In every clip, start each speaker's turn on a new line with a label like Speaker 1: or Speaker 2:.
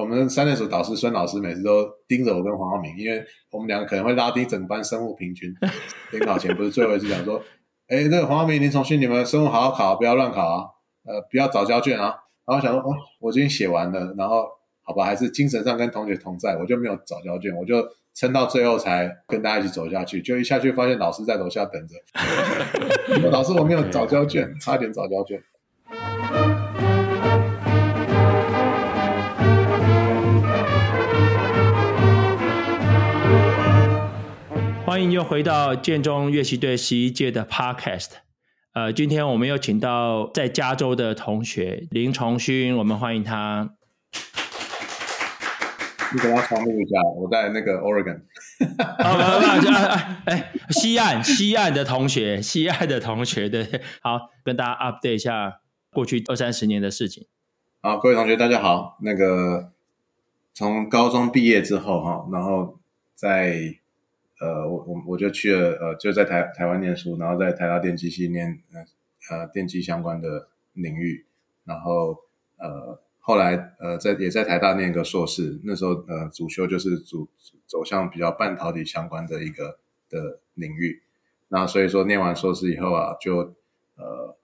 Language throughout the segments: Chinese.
Speaker 1: 我们三类组导师孙老师每次都盯着我跟黄浩明，因为我们两个可能会拉低整班生物平均。联考前不是最后一次讲说，哎，那个黄浩明、林崇勋，你们生物好好考，不要乱考啊，呃，不要早交卷啊。然后想说，哦，我已经写完了，然后好吧，还是精神上跟同学同在，我就没有早交卷，我就撑到最后才跟大家一起走下去。就一下去发现老师在楼下等着，老师我没有早交卷，差点早交卷。
Speaker 2: 欢迎又回到建中乐器队十一届的 Podcast。呃，今天我们又请到在加州的同学林崇勋，我们欢迎他。
Speaker 1: 你给他重录一下，我在那个 Oregon。
Speaker 2: 啊，哎，西岸 西岸的同学，西岸的同学，对，好，跟大家 update 一下过去二三十年的事情。
Speaker 1: 好，各位同学，大家好。那个从高中毕业之后，哈，然后在。呃，我我我就去了，呃，就在台台湾念书，然后在台大电机系念呃呃电机相关的领域，然后呃后来呃在也在台大念一个硕士，那时候呃主修就是主走向比较半导体相关的一个的领域，那所以说念完硕士以后啊，就呃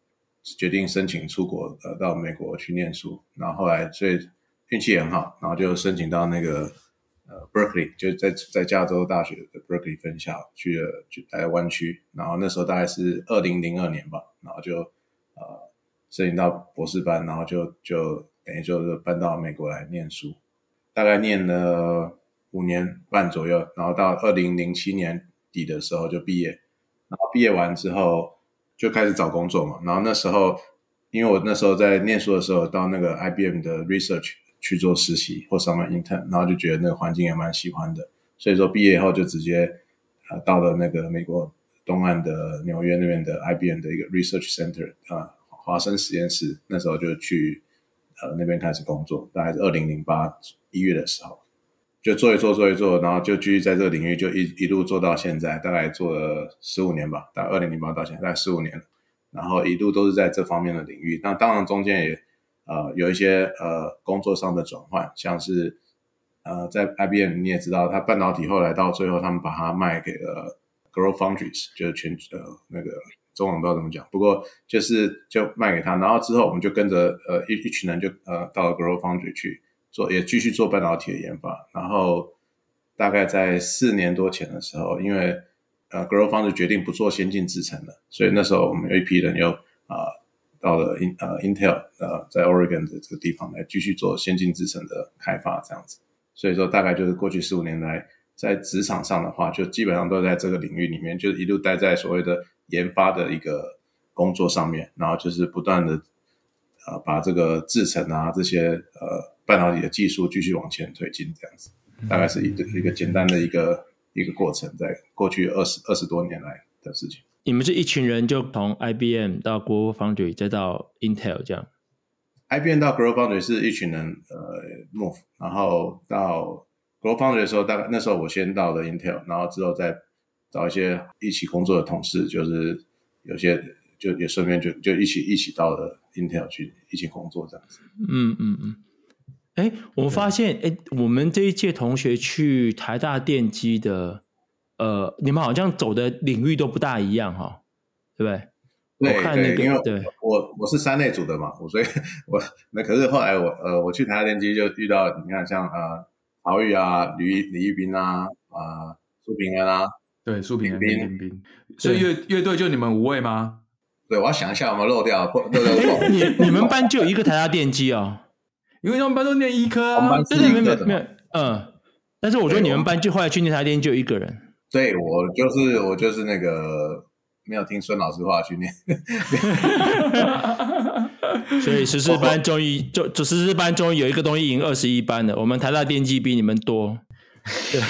Speaker 1: 决定申请出国，呃到美国去念书，然后后来所以运气也很好，然后就申请到那个。呃，Berkeley 就在在加州大学的 Berkeley 分校去了，去台湾区，然后那时候大概是二零零二年吧，然后就呃申请到博士班，然后就就等于就是搬到美国来念书，大概念了五年半左右，然后到二零零七年底的时候就毕业，然后毕业完之后就开始找工作嘛，然后那时候因为我那时候在念书的时候到那个 IBM 的 Research。去做实习或上班 intern，然后就觉得那个环境也蛮喜欢的，所以说毕业以后就直接呃到了那个美国东岸的纽约那边的 IBM 的一个 research center 啊、呃，华生实验室，那时候就去呃那边开始工作，大概是二零零八一月的时候，就做一做做一做，然后就继续在这个领域就一一路做到现在，大概做了十五年吧，大概二零零八到现在大概十五年，然后一路都是在这方面的领域，那当然中间也。呃，有一些呃工作上的转换，像是呃在 IBM 你也知道，它半导体后来到最后，他们把它卖给了 g r o w Foundries，就是全呃那个中文不知道怎么讲，不过就是就卖给他，然后之后我们就跟着呃一一群人就呃到了 GROW Foundries 去做，也继续做半导体的研发，然后大概在四年多前的时候，因为呃 Growth Foundries 决定不做先进制程了，所以那时候我们有一批人又。到了 In 呃 Intel 呃在 Oregon 的这个地方来继续做先进制程的开发这样子，所以说大概就是过去十五年来在职场上的话，就基本上都在这个领域里面，就一路待在所谓的研发的一个工作上面，然后就是不断的呃把这个制程啊这些呃半导体的技术继续往前推进这样子，大概是一个一个简单的一个一个过程，在过去二十二十多年来的事情。
Speaker 2: 你们是一群人，就从 IBM 到 GlobalFoundries 再到 Intel 这样。
Speaker 1: IBM 到 GlobalFoundries 是一群人呃 move，然后到 GlobalFoundries 的时候，大概那时候我先到了 Intel，然后之后再找一些一起工作的同事，就是有些就也顺便就就一起一起到了 Intel 去一起工作这样子。
Speaker 2: 嗯嗯嗯。哎，我发现哎，我们这一届同学去台大电机的。呃，你们好像走的领域都不大一样哈、哦，对不对？
Speaker 1: 对，
Speaker 2: 我看那个、
Speaker 1: 对，因为
Speaker 2: 对
Speaker 1: 我我是三类组的嘛，我所以我那可是后来我呃我去台大电机就遇到你看像呃曹玉啊、李李玉斌啊、啊、呃、苏平安啊，
Speaker 3: 对，苏平安、李玉斌，所以乐乐队就你们五位吗？
Speaker 1: 对，我要想一下有没有漏掉，漏掉漏。
Speaker 2: 你你们班就有一个台大电机哦，
Speaker 3: 因为他们班都念医科啊，
Speaker 1: 我们班是医科的
Speaker 2: 没有，嗯，但是我觉得你们班就后来去念台大电机就有一个人。
Speaker 1: 对，我就是我就是那个没有听孙老师话去念，
Speaker 2: 所以十四班终于就就十四班终于有一个东西赢二十一班了。我们台大电机比你们多，对，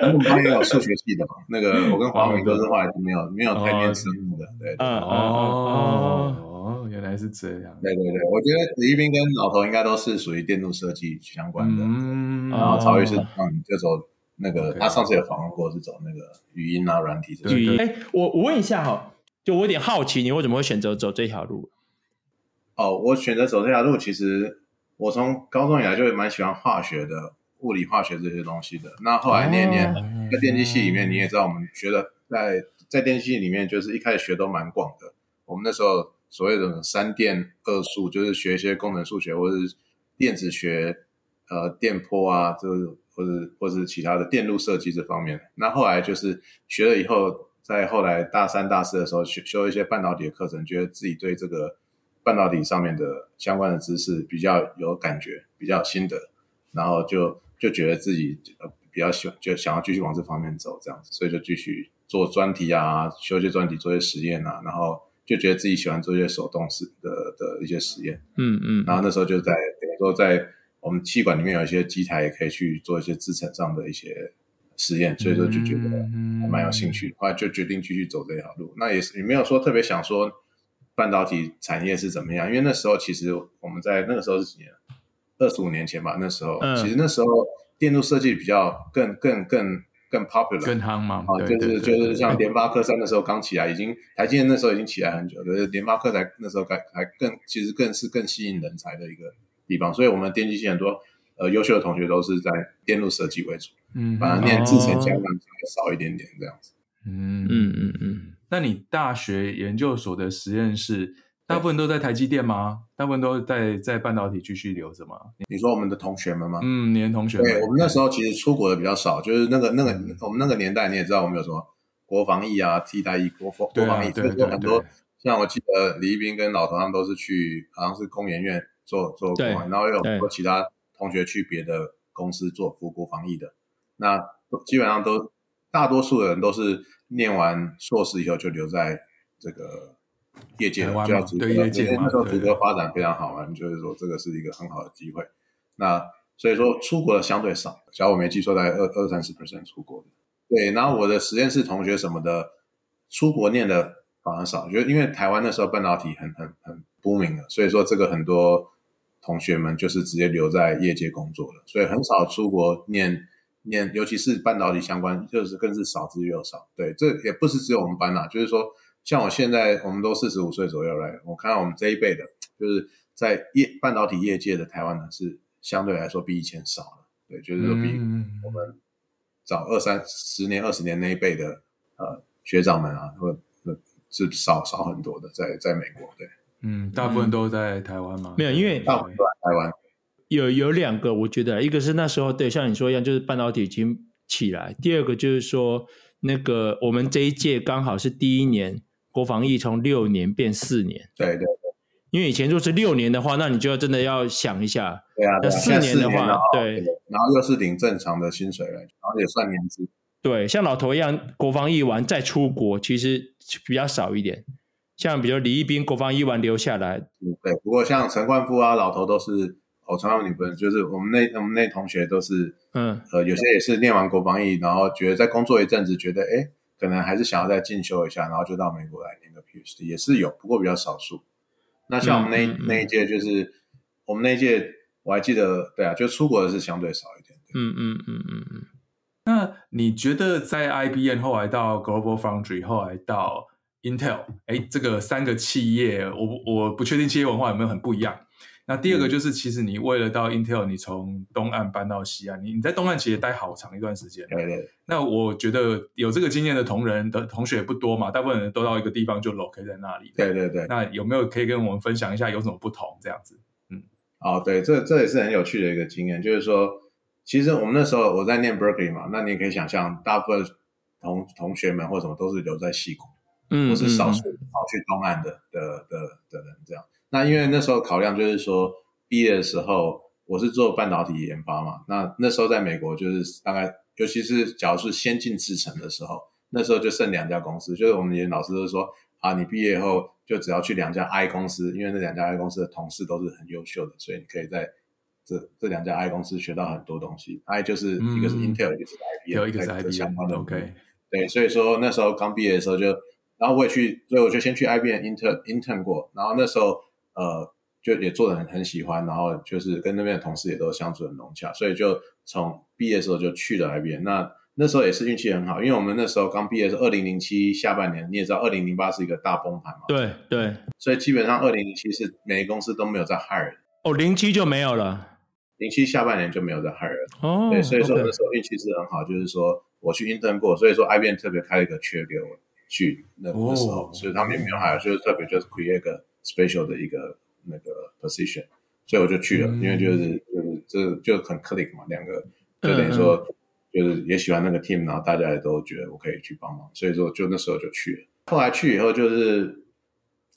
Speaker 1: 我们班也有数学系的嘛。那个我跟黄明都是后来没有没有太念生物的，对，
Speaker 2: 嗯哦
Speaker 3: 哦，原来是这样。
Speaker 1: 对对对，我觉得李一斌跟老头应该都是属于电路设计相关的，嗯，然后曹玉是嗯就走。那个他上次有访问过，是走那个语音啊软体这
Speaker 2: 语音。哎，我我问一下哈，就我有点好奇，你为什么会选择走这条路？
Speaker 1: 哦，我选择走这条路，其实我从高中以来就蛮喜欢化学的，物理、化学这些东西的。那后来念念在电机系里面，你也知道，我们学的在在电机系里面，就是一开始学都蛮广的。我们那时候所谓的三电二数，就是学一些工程数学或者是电子学，呃，电波啊，就是或者或是其他的电路设计这方面。那后来就是学了以后，在后来大三、大四的时候学修一些半导体的课程，觉得自己对这个半导体上面的相关的知识比较有感觉，比较有心得，然后就。就觉得自己呃比较喜欢，就想要继续往这方面走，这样子，所以就继续做专题啊，修一些专题，做一些实验啊，然后就觉得自己喜欢做一些手动式的的一些实验，
Speaker 2: 嗯嗯，
Speaker 1: 然后那时候就在等于说在我们气管里面有一些机台，也可以去做一些制程上的一些实验，所以说就觉得还蛮有兴趣，后来就决定继续走这条路。那也是也没有说特别想说半导体产业是怎么样，因为那时候其实我们在那个时候是几年？二十五年前吧，那时候、嗯、其实那时候电路设计比较更更更更 popular，
Speaker 3: 更夯嘛，
Speaker 1: 啊，就是就是像联发科三的时候刚起来，已经台积电那时候已经起来很久，就是联发科才那时候才才更其实更是更吸引人才的一个地方，所以我们电机系很多呃优秀的同学都是在电路设计为主，嗯，反而念制程相关少一点点这样子，
Speaker 3: 嗯嗯嗯嗯，那你大学研究所的实验室？大部分都在台积电吗？大部分都在在半导体继续留着吗？
Speaker 1: 你说我们的同学们吗？
Speaker 3: 嗯，你的同学们。
Speaker 1: 对，我们那时候其实出国的比较少，就是那个那个、嗯、我们那个年代你也知道，我们有什么国防役啊、替代役、国防国防役，就是很多。像我记得李一斌跟老头他们都是去，好像是工研院做做国防，然后又有很多其他同学去别的公司做服国防疫的。那基本上都大多数的人都是念完硕士以后就留在这个。业界就要直对业界那时候直播发展非常好嘛，就是说这个是一个很好的机会。那所以说出国的相对少，假如我没记错，大概二二三十 percent 出国的。对，然后我的实验室同学什么的出国念的反而少，就因为台湾那时候半导体很很很 booming 的，所以说这个很多同学们就是直接留在业界工作了，所以很少出国念念，尤其是半导体相关，就是更是少之又少。对，这也不是只有我们班呐，就是说。像我现在，我们都四十五岁左右了。我看到我们这一辈的，就是在业半导体业界的台湾呢，是相对来说比以前少了。对，就是说比我们早二三十年、二十年那一辈的呃学长们啊，或是少少很多的，在在美国。对，
Speaker 3: 嗯，大部分都在台湾吗？
Speaker 2: 没有，因为
Speaker 1: 大部分都在台湾。
Speaker 2: 有有两个，我觉得一个是那时候对，像你说一样，就是半导体已经起来；第二个就是说，那个我们这一届刚好是第一年。国防役从六年变四年，
Speaker 1: 对对对，
Speaker 2: 因为以前如果是六年的话，那你就要真的要想一下，
Speaker 1: 对啊，
Speaker 2: 那四年的话，对，
Speaker 1: 然后又是领正常的薪水了，然后也算年资，
Speaker 2: 对，像老头一样，国防役完再出国，其实比较少一点。像比如李一斌，国防一完留下来，
Speaker 1: 嗯，对。不过像陈冠夫啊，老头都是，哦，陈冠夫女朋友就是我们那我们那同学都是，嗯，呃，有些也是念完国防役，然后觉得在工作一阵子，觉得哎。可能还是想要再进修一下，然后就到美国来念个 PhD，也是有，不过比较少数。那像我们那、嗯、那一届，就是、嗯、我们那一届，我还记得，对啊，就出国的是相对少一点。
Speaker 2: 嗯嗯嗯嗯嗯。
Speaker 3: 那你觉得在 IBM 后来到 Global Foundry，后来到 Intel，哎，这个三个企业，我我不确定企业文化有没有很不一样。那第二个就是，其实你为了到 Intel，你从东岸搬到西岸，你你在东岸其实待好长一段时间。
Speaker 1: 对对。
Speaker 3: 那我觉得有这个经验的同仁的同学也不多嘛，大部分人都到一个地方就 locate 在那里。
Speaker 1: 对对对。
Speaker 3: 那有没有可以跟我们分享一下有什么不同这样子？嗯。
Speaker 1: 哦，对，这这也是很有趣的一个经验，就是说，其实我们那时候我在念 Berkeley 嘛，那你也可以想象，大部分同同学们或什么都是留在西谷，嗯，或是少数跑去东岸的的的的人这样。那因为那时候考量就是说，毕业的时候我是做半导体研发嘛，那那时候在美国就是大概，尤其是假如是先进制程的时候，那时候就剩两家公司，就是我们以前老师都说啊，你毕业后就只要去两家 I 公司，因为那两家 I 公司的同事都是很优秀的，所以你可以在这这两家 I 公司学到很多东西。I 就是一个是 Intel，一个是 IBM，
Speaker 3: 一个是 IBM 相关的。OK，
Speaker 1: 对，所以说那时候刚毕业的时候就，然后我也去，所以我就先去 IBM Intern Intern 过，然后那时候。呃，就也做的很很喜欢，然后就是跟那边的同事也都相处很融洽，所以就从毕业的时候就去了 IBM。那那时候也是运气很好，因为我们那时候刚毕业是二零零七下半年，你也知道二零零八是一个大崩盘嘛。
Speaker 2: 对对，
Speaker 1: 所以基本上二零零七是每个公司都没有在 hire，
Speaker 2: 哦，零七就没有了，
Speaker 1: 零七下半年就没有在 hire。
Speaker 2: 哦，
Speaker 1: 对，所以
Speaker 2: 说
Speaker 1: 那时候运气是很好，就是说我去 intern 过，所以说 IBM 特别开了一个缺给我去那个时候，
Speaker 3: 哦、
Speaker 1: 所以他们也没有 hire，就是特别就是 create 一个 special 的一个那个 position，所以我就去了，嗯、因为就是就是这就很 click 嘛，两个就等于说。就是也喜欢那个 team，然后大家也都觉得我可以去帮忙，所以说就那时候就去了。后来去以后，就是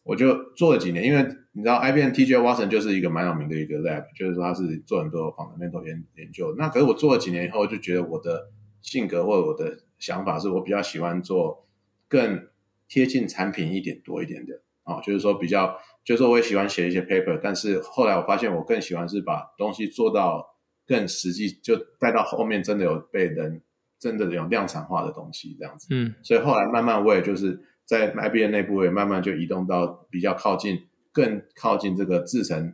Speaker 1: 我就做了几年，因为你知道 IBM TJ Watson 就是一个蛮有名的一个 lab，就是说他是做很多 fundamental 研研究。那可是我做了几年以后，就觉得我的性格或者我的想法是我比较喜欢做更贴近产品一点多一点的。啊，就是说比较，就是说我也喜欢写一些 paper，但是后来我发现我更喜欢是把东西做到。更实际，就带到后面真的有被人真的有量产化的东西这样子，
Speaker 2: 嗯，
Speaker 1: 所以后来慢慢我也就是在 IBM 内部也慢慢就移动到比较靠近，更靠近这个制成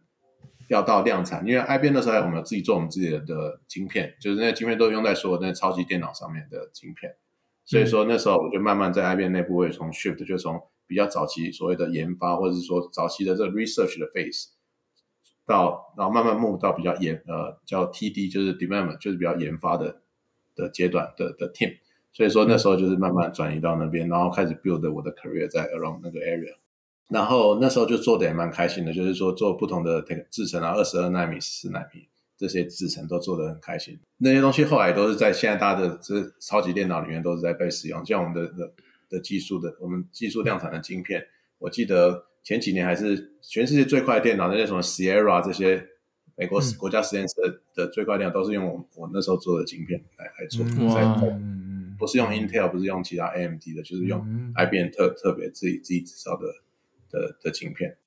Speaker 1: 要到量产，因为 IBM 那时候我们有自己做我们自己的的晶片，就是那个晶片都用在所有那超级电脑上面的晶片，所以说那时候我就慢慢在 IBM 内部会从 shift 就从比较早期所谓的研发或者是说早期的这个 research 的 phase。到，然后慢慢 move 到比较研呃叫 TD，就是 development，就是比较研发的的阶段的的 team，所以说那时候就是慢慢转移到那边，然后开始 build 我的 career 在 around 那个 area，然后那时候就做的也蛮开心的，就是说做不同的制程啊，二十二纳米、十四纳米这些制程都做得很开心，那些东西后来都是在现在大家的这超级电脑里面都是在被使用，像我们的的的技术的我们技术量产的晶片，我记得。前几年还是全世界最快的电脑，那些什么 Sierra 这些美国国家实验室的，的最快电脑，都是用我我那时候做的晶片来来做，不是用 Intel，不是用其他 AMD 的，就是用 IBM 特特别自己自己制造的的的晶片。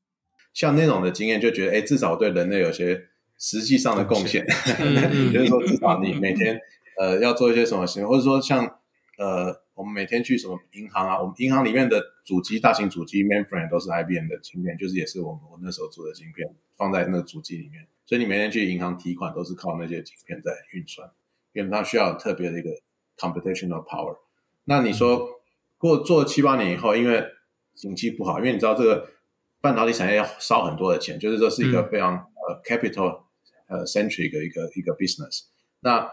Speaker 1: 像那种的经验，就觉得哎，至少对人类有些实际上的贡献。也就是说，至少你每天呃要做一些什么事情，或者说像呃。我们每天去什么银行啊？我们银行里面的主机、大型主机 mainframe 都是 IBM 的晶片，就是也是我们我那时候做的晶片，放在那个主机里面。所以你每天去银行提款都是靠那些晶片在运算，因为它需要特别的一个 computational power。那你说过做七八年以后，因为景气不好，因为你知道这个半导体产业要烧很多的钱，就是说是一个非常呃 capital 呃 centric 的一个一个 business。那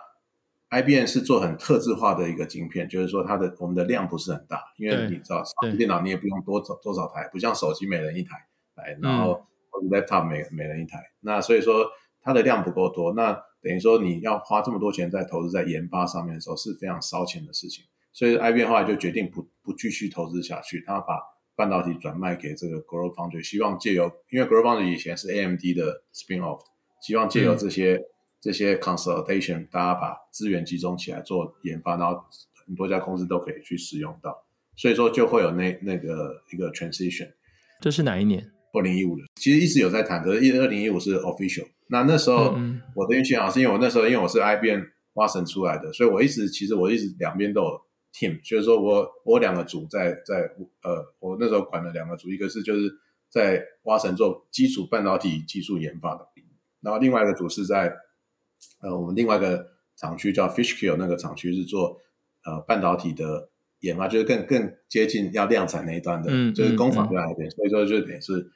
Speaker 1: IBM 是做很特制化的一个晶片，就是说它的我们的量不是很大，因为你知道，电脑你也不用多少多少台，不像手机每人一台哎，然后 laptop 每每人一台，那所以说它的量不够多，那等于说你要花这么多钱在投资在研发上面的时候是非常烧钱的事情，所以 IBM 后来就决定不不继续投资下去，他把半导体转卖给这个 GlobalFoundries，希望借由因为 GlobalFoundries 以前是 AMD 的 spin off，希望借由这些。嗯这些 consultation，大家把资源集中起来做研发，然后很多家公司都可以去使用到，所以说就会有那那个一个 transition。
Speaker 2: 这是哪一年？
Speaker 1: 二零一五的，其实一直有在谈，可是一二零一五是 official。那那时候我的运气好，是因为我那时候因为我是 IBM Watson 出来的，所以我一直其实我一直两边都有 team，就是说我我两个组在在呃，我那时候管了两个组，一个是就是在 Watson 做基础半导体技术研发的，然后另外一个组是在。呃，我们另外一个厂区叫 Fishkill，那个厂区是做呃半导体的研发，就是更更接近要量产那一端的，嗯、就是工厂就在那边，所以说就等于是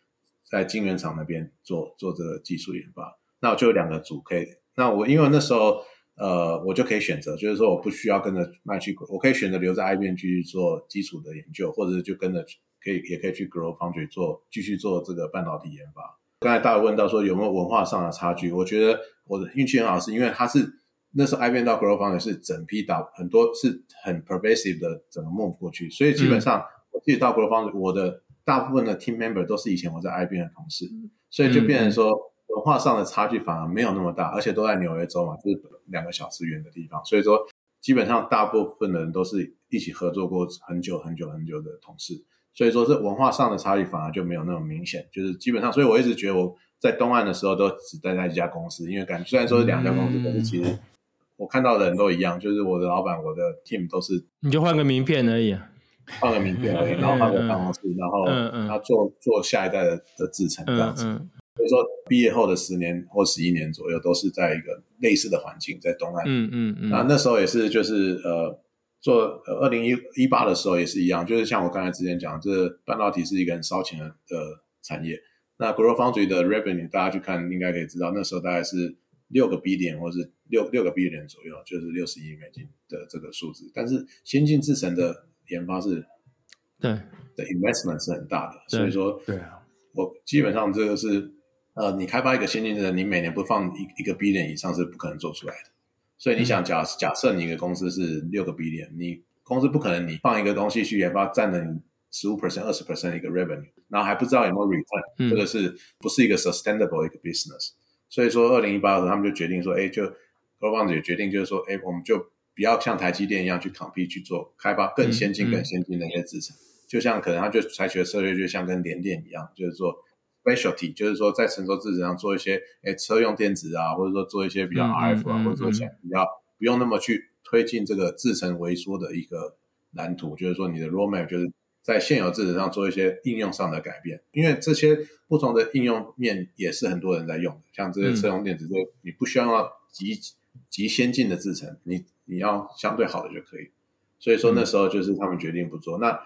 Speaker 1: 在晶圆厂那边做做这个技术研发。那我就有两个组可以，那我因为那时候呃我就可以选择，就是说我不需要跟着卖去，我可以选择留在 IBM 继续做基础的研究，或者就跟着可以也可以去 GlobalFoundries 做继续做这个半导体研发。刚才大家问到说有没有文化上的差距，我觉得我的运气很好，是因为他是那时候 IBM 到 GlobalFoundries 是整批打很多是很 pervasive 的整个 move 过去，所以基本上我自己到 GlobalFoundries 我的大部分的 team member 都是以前我在 IBM 的同事，所以就变成说文化上的差距反而没有那么大，而且都在纽约州嘛，就是两个小时远的地方，所以说基本上大部分的人都是一起合作过很久很久很久的同事。所以说，是文化上的差异反而就没有那么明显，就是基本上，所以我一直觉得我在东岸的时候都只待在一家公司，因为感觉虽然说是两家公司，嗯、但是其实我看到的人都一样，就是我的老板、我的 team 都是，
Speaker 2: 你就换个名片而已，
Speaker 1: 换个名片而已，然后换个办公室，嗯、然后他做、嗯、做下一代的的制程这样子。嗯嗯、所以说，毕业后的十年或十一年左右，都是在一个类似的环境，在东岸。嗯嗯嗯。然后那时候也是，就是呃。做呃，二零一一八的时候也是一样，就是像我刚才之前讲，这半导体是一个很烧钱的的产业。那 GlobalFoundries 的 revenue 大家去看应该可以知道，那时候大概是六个 billion 或是六六个 billion 左右，就是六十亿美金的这个数字。但是先进制程的研发是，
Speaker 2: 对
Speaker 1: 的 investment 是很大的，所以说，
Speaker 3: 对啊，
Speaker 1: 我基本上这个是呃，你开发一个先进制程，你每年不放一一个 billion 以上是不可能做出来的。所以你想假假设你一个公司是六个 billion，你公司不可能你放一个东西去研发占了你十五 percent 二十 percent 一个 revenue，然后还不知道有没有 return，、嗯、这个是不是一个 sustainable 一个 business？所以说二零一八的时候他们就决定说，哎，就 GlobalFoundries 也决定就是说，哎，我们就不要像台积电一样去 compete 去做开发更先进、更先进的一些制程，嗯嗯、就像可能他就采取的策略就像跟联电一样，就是说。Specialty 就是说，在成熟制程上做一些，哎，车用电子啊，或者说做一些比较 RF 啊，嗯嗯、或者说比较不用那么去推进这个制程萎缩的一个蓝图，就是说你的 roadmap 就是在现有制程上做一些应用上的改变，因为这些不同的应用面也是很多人在用的，像这些车用电子，就你不需要要极极先进的制程，你你要相对好的就可以，所以说那时候就是他们决定不做，那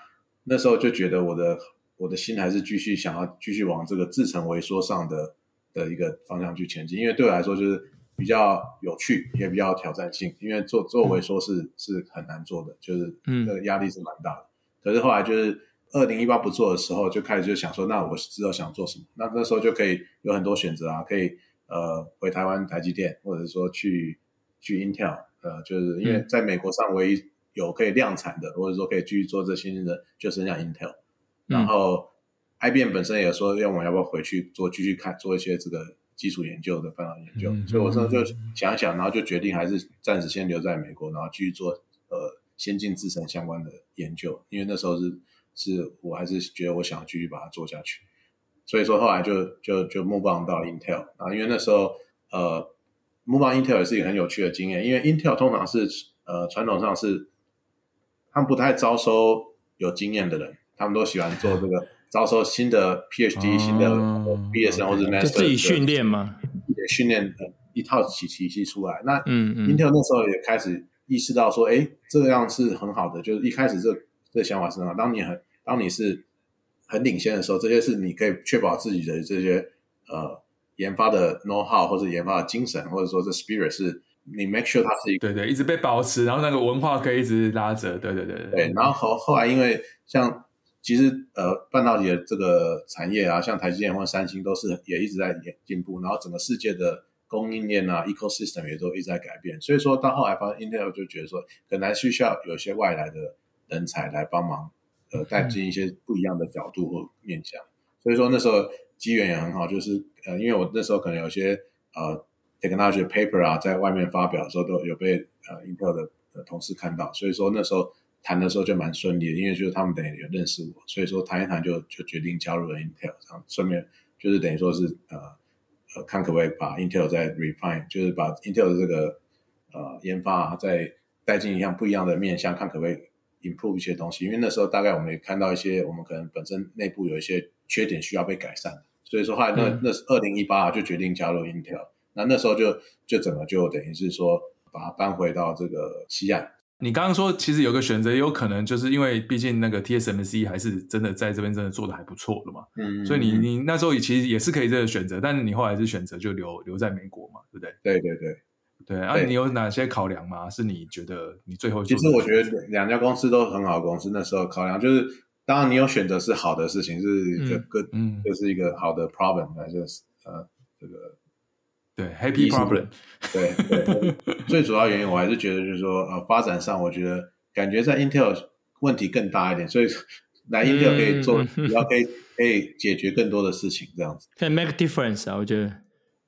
Speaker 1: 那时候就觉得我的。我的心还是继续想要继续往这个制程微缩上的的一个方向去前进，因为对我来说就是比较有趣，也比较挑战性。因为做做微缩是、嗯、是很难做的，就是那个压力是蛮大的。嗯、可是后来就是二零一八不做的时候，就开始就想说，那我知道想做什么。那那时候就可以有很多选择啊，可以呃回台湾台积电，或者说去去 Intel，呃，就是因为在美国上唯一有可以量产的，或者说可以继续做这些的，就剩下 Intel。然后，IBM 本身也说，要我要不要回去做，继续看做一些这个基础研究的半导体研究。嗯、所以我说就想一想，然后就决定还是暂时先留在美国，然后继续做呃先进制程相关的研究。因为那时候是是我还是觉得我想继续把它做下去。所以说后来就就就 move on 到 Intel 啊，因为那时候呃 move on Intel 也是一个很有趣的经验，因为 Intel 通常是呃传统上是他们不太招收有经验的人。他们都喜欢做这个招收新的 PhD、哦、新的毕业生或者 Master，就
Speaker 2: 自己训练嘛，
Speaker 1: 也训练一套体体系出来。那嗯嗯，Intel 那时候也开始意识到说，哎，这样是很好的。就是一开始这这想法是很好。当你很当你是很领先的时候，这些是你可以确保自己的这些呃研发的 know how 或者研发的精神，或者说这 spirit 是你 make sure 它是一个
Speaker 3: 对对一直被保持，然后那个文化可以一直拉着。对对对对，
Speaker 1: 对。然后后后来因为像其实，呃，半导体的这个产业啊，像台积电或三星，都是也一直在进步。然后整个世界的供应链啊，ecosystem 也都一直在改变。所以说到后来，发现 Intel 就觉得说，可能需要有些外来的人才来帮忙，呃，带进一些不一样的角度或面向。所以说那时候机缘也很好，就是呃，因为我那时候可能有些呃 technology paper 啊，在外面发表的时候，都有被呃 Intel 的的同事看到。所以说那时候。谈的时候就蛮顺利的，因为就是他们等于有认识我，所以说谈一谈就就决定加入了 Intel，这样顺便就是等于说是呃呃看可不可以把 Intel 再 refine，就是把 Intel 的这个呃研发再带进一项不一样的面向，看可不可以 improve 一些东西。因为那时候大概我们也看到一些我们可能本身内部有一些缺点需要被改善，所以说后来那、嗯、那是二零一八就决定加入 Intel，那那时候就就整个就等于是说把它搬回到这个西岸。
Speaker 3: 你刚刚说，其实有个选择，有可能就是因为毕竟那个 TSMC 还是真的在这边真的做的还不错的嘛，嗯，所以你你那时候其实也是可以这个选择，但是你后来是选择就留留在美国嘛，对不对？
Speaker 1: 对对对
Speaker 3: 对，啊，你有哪些考量吗？是你觉得你最后
Speaker 1: 其实我觉得两家公司都很好的公司，那时候考量就是，当然你有选择是好的事情，是一个 good，嗯，就是一个好的 problem，就是呃这个。
Speaker 3: 对，Happy Problem。
Speaker 1: 对对，最主要原因我还是觉得就是说，呃，发展上我觉得感觉在 Intel 问题更大一点，所以来 Intel 可以做，比较 可以可以解决更多的事情，这样子。
Speaker 2: 可以 make difference 啊，我觉得。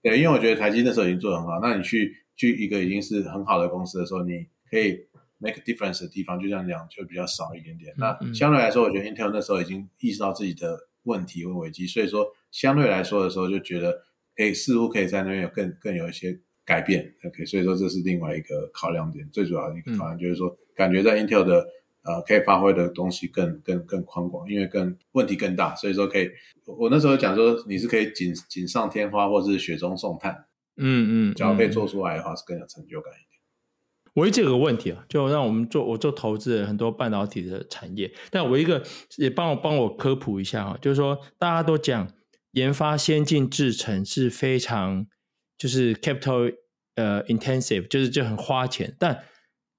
Speaker 1: 对，因为我觉得台积那时候已经做得很好，那你去去一个已经是很好的公司的时候，你可以 make difference 的地方，就这样讲就比较少一点点。那相对来说，我觉得 Intel 那时候已经意识到自己的问题和危机，所以说相对来说的时候就觉得。可以似乎可以在那边有更更有一些改变，OK，所以说这是另外一个考量点，最主要的一个考量就是说，嗯、感觉在 Intel 的呃可以发挥的东西更更更宽广，因为更问题更大，所以说可以，我那时候讲说你是可以锦锦上添花，或是雪中送炭，嗯嗯，只要可以做出来的话，是更有成就感一点。
Speaker 2: 我一直有个问题啊，就让我们做我做投资人很多半导体的产业，但我一个也帮我帮我科普一下啊，就是说大家都讲。研发先进制程是非常就是 capital 呃 intensive，就是就很花钱，但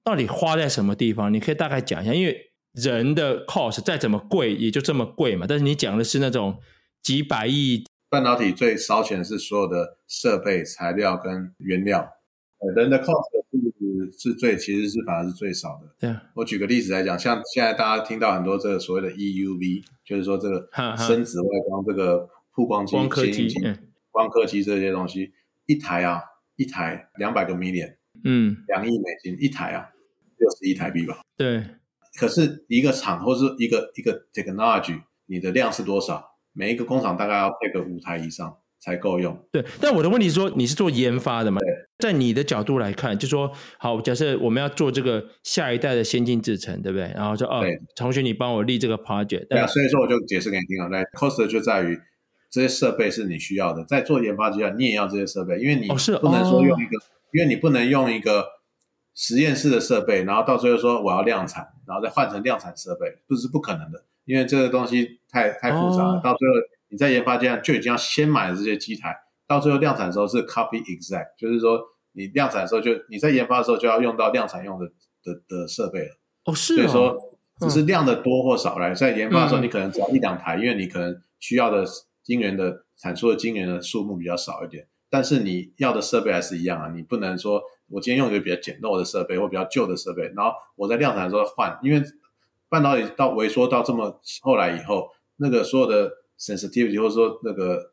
Speaker 2: 到底花在什么地方？你可以大概讲一下，因为人的 cost 再怎么贵也就这么贵嘛，但是你讲的是那种几百亿。
Speaker 1: 半导体最烧钱的是所有的设备、材料跟原料，人的 cost 是是最其实是反而是最少的。
Speaker 2: 对，
Speaker 1: 我举个例子来讲，像现在大家听到很多这个所谓的 EUV，就是说这个深紫外光这个曝光机、
Speaker 2: 光刻机、
Speaker 1: 光刻机这些东西，一台啊，一台两百个 million，嗯，两亿美金一台啊，六十亿台币吧。
Speaker 2: 对。
Speaker 1: 可是一个厂或是一个一个 technology，你的量是多少？每一个工厂大概要配个五台以上才够用。
Speaker 2: 对，但我的问题是说，你是做研发的嘛？对，在你的角度来看，就说好，假设我们要做这个下一代的先进制程，对不对？然后说哦，同学，你帮我立这个 project。对啊，
Speaker 1: 所以说我就解释给你听啊。那 cost 就在于这些设备是你需要的，在做研发阶段，你也要这些设备，因为你不能说用一个，哦哦、因为你不能用一个实验室的设备，然后到最后说我要量产，然后再换成量产设备，这是不可能的。因为这个东西太太复杂了，哦、到最后你在研发阶段就已经要先买了这些机台，到最后量产的时候是 copy exact，就是说你量产的时候就你在研发的时候就要用到量产用的的的设备了。
Speaker 2: 哦，是。
Speaker 1: 所以说只是量的多或少来，在研发的时候你可能只要一两台，嗯、因为你可能需要的晶圆的产出的晶圆的数目比较少一点，但是你要的设备还是一样啊，你不能说我今天用一个比较简陋的设备或比较旧的设备，然后我在量产的时候换，因为。半导体到萎缩到这么后来以后，那个所有的 sensitivity 或者说那个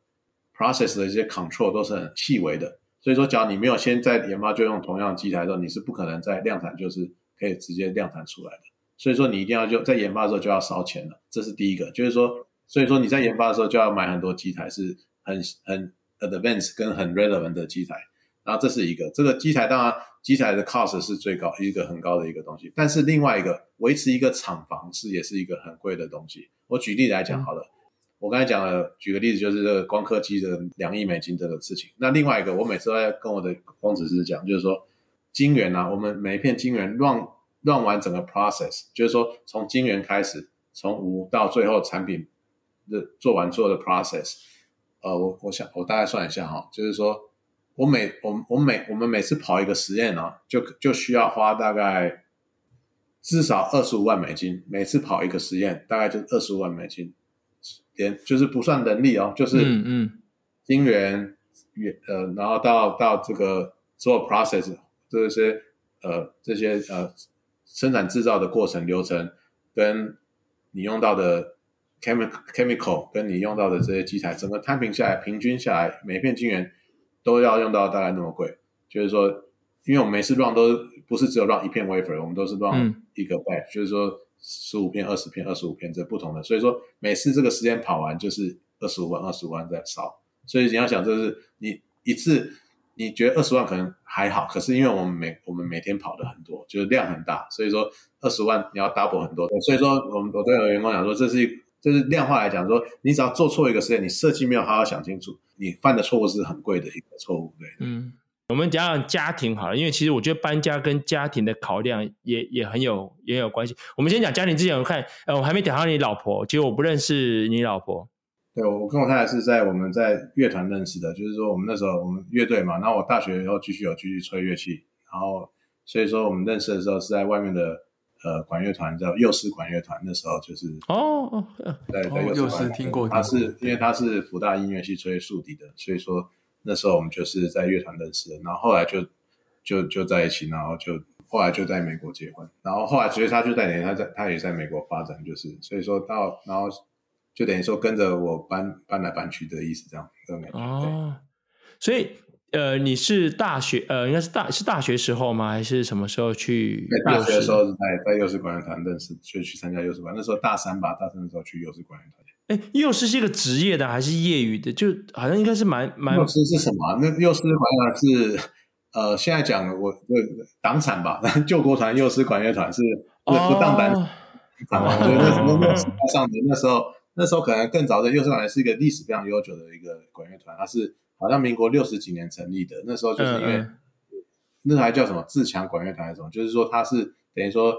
Speaker 1: process 的一些 control 都是很细微的，所以说，假如你没有先在研发就用同样的机台的时候，你是不可能在量产就是可以直接量产出来的。所以说，你一定要就在研发的时候就要烧钱了，这是第一个。就是说，所以说你在研发的时候就要买很多机台，是很很 advanced 跟很 relevant 的机台。然后这是一个，这个机台当然机台的 cost 是最高一个很高的一个东西，但是另外一个维持一个厂房是也是一个很贵的东西。我举例来讲好了，嗯、我刚才讲了，举个例子就是这个光刻机的两亿美金这个事情。那另外一个，我每次都在跟我的工程师讲，就是说晶圆啊，我们每一片晶圆 run run 完整个 process，就是说从晶圆开始，从无到最后产品的做完做的 process，呃，我我想我大概算一下哈，就是说。我每我我每我们每次跑一个实验呢、啊，就就需要花大概至少二十五万美金。每次跑一个实验，大概就二十五万美金，连就是不算人力哦，就是嗯嗯，晶圆呃，然后到到这个做 process 这些呃这些呃生产制造的过程流程，跟你用到的 chemical chemical 跟你用到的这些机材，整个摊平下来，平均下来每片晶圆。都要用到大概那么贵，就是说，因为我们每次 run 都不是只有 run 一片 wafer，我们都是 run 一个 batch，、就是说十五片、二十片、二十五片这不同的，所以说每次这个时间跑完就是二十五万、二十五万在烧，所以你要想，就是你一次你觉得二十万可能还好，可是因为我们每我们每天跑的很多，就是量很大，所以说二十万你要 double 很多，所以说我们我对我员工讲说，这是一。就是量化来讲，说你只要做错一个实验，你设计没有好好想清楚，你犯的错误是很贵的一个错误。对，
Speaker 2: 嗯，我们讲讲家庭好了，因为其实我觉得搬家跟家庭的考量也也很有也有关系。我们先讲家庭之前，我看，呃，我还没讲到你老婆，其实我不认识你老婆。
Speaker 1: 对，我跟我太太是在我们在乐团认识的，就是说我们那时候我们乐队嘛，然后我大学以后继续有继续吹乐器，然后所以说我们认识的时候是在外面的。呃，管乐团叫幼师管乐团，那时候就是
Speaker 2: 哦哦，
Speaker 1: 对对，幼师听过，他是因为他是福大音乐系吹竖笛的，所以说那时候我们就是在乐团认识的，然后后来就就就在一起，然后就后来就在美国结婚，然后后来其实他就在等于他在他也在美国发展，就是所以说到然后就等于说跟着我搬搬来搬去的意思，这样的感觉。
Speaker 2: 哦，所以。呃，你是大学呃，应该是大是大学时候吗？还是什么时候去？
Speaker 1: 在大学的时候，在在幼师管乐团认识，就去参加幼师管。那时候大三吧，大三的时候去幼师管乐团。
Speaker 2: 哎，幼师是一个职业的还是业余的？就好像应该是蛮蛮。
Speaker 1: 幼师是什么？那幼师管乐团是呃，现在讲我党产吧，救国团幼师管乐团是不当党产，所以那时候那上的那时候那时候可能更早的幼师管乐是一个历史非常悠久的一个管乐团，它是。好像民国六十几年成立的，那时候就是因为、嗯嗯、那还叫什么自强管乐团，还是什么？就是说它是等于说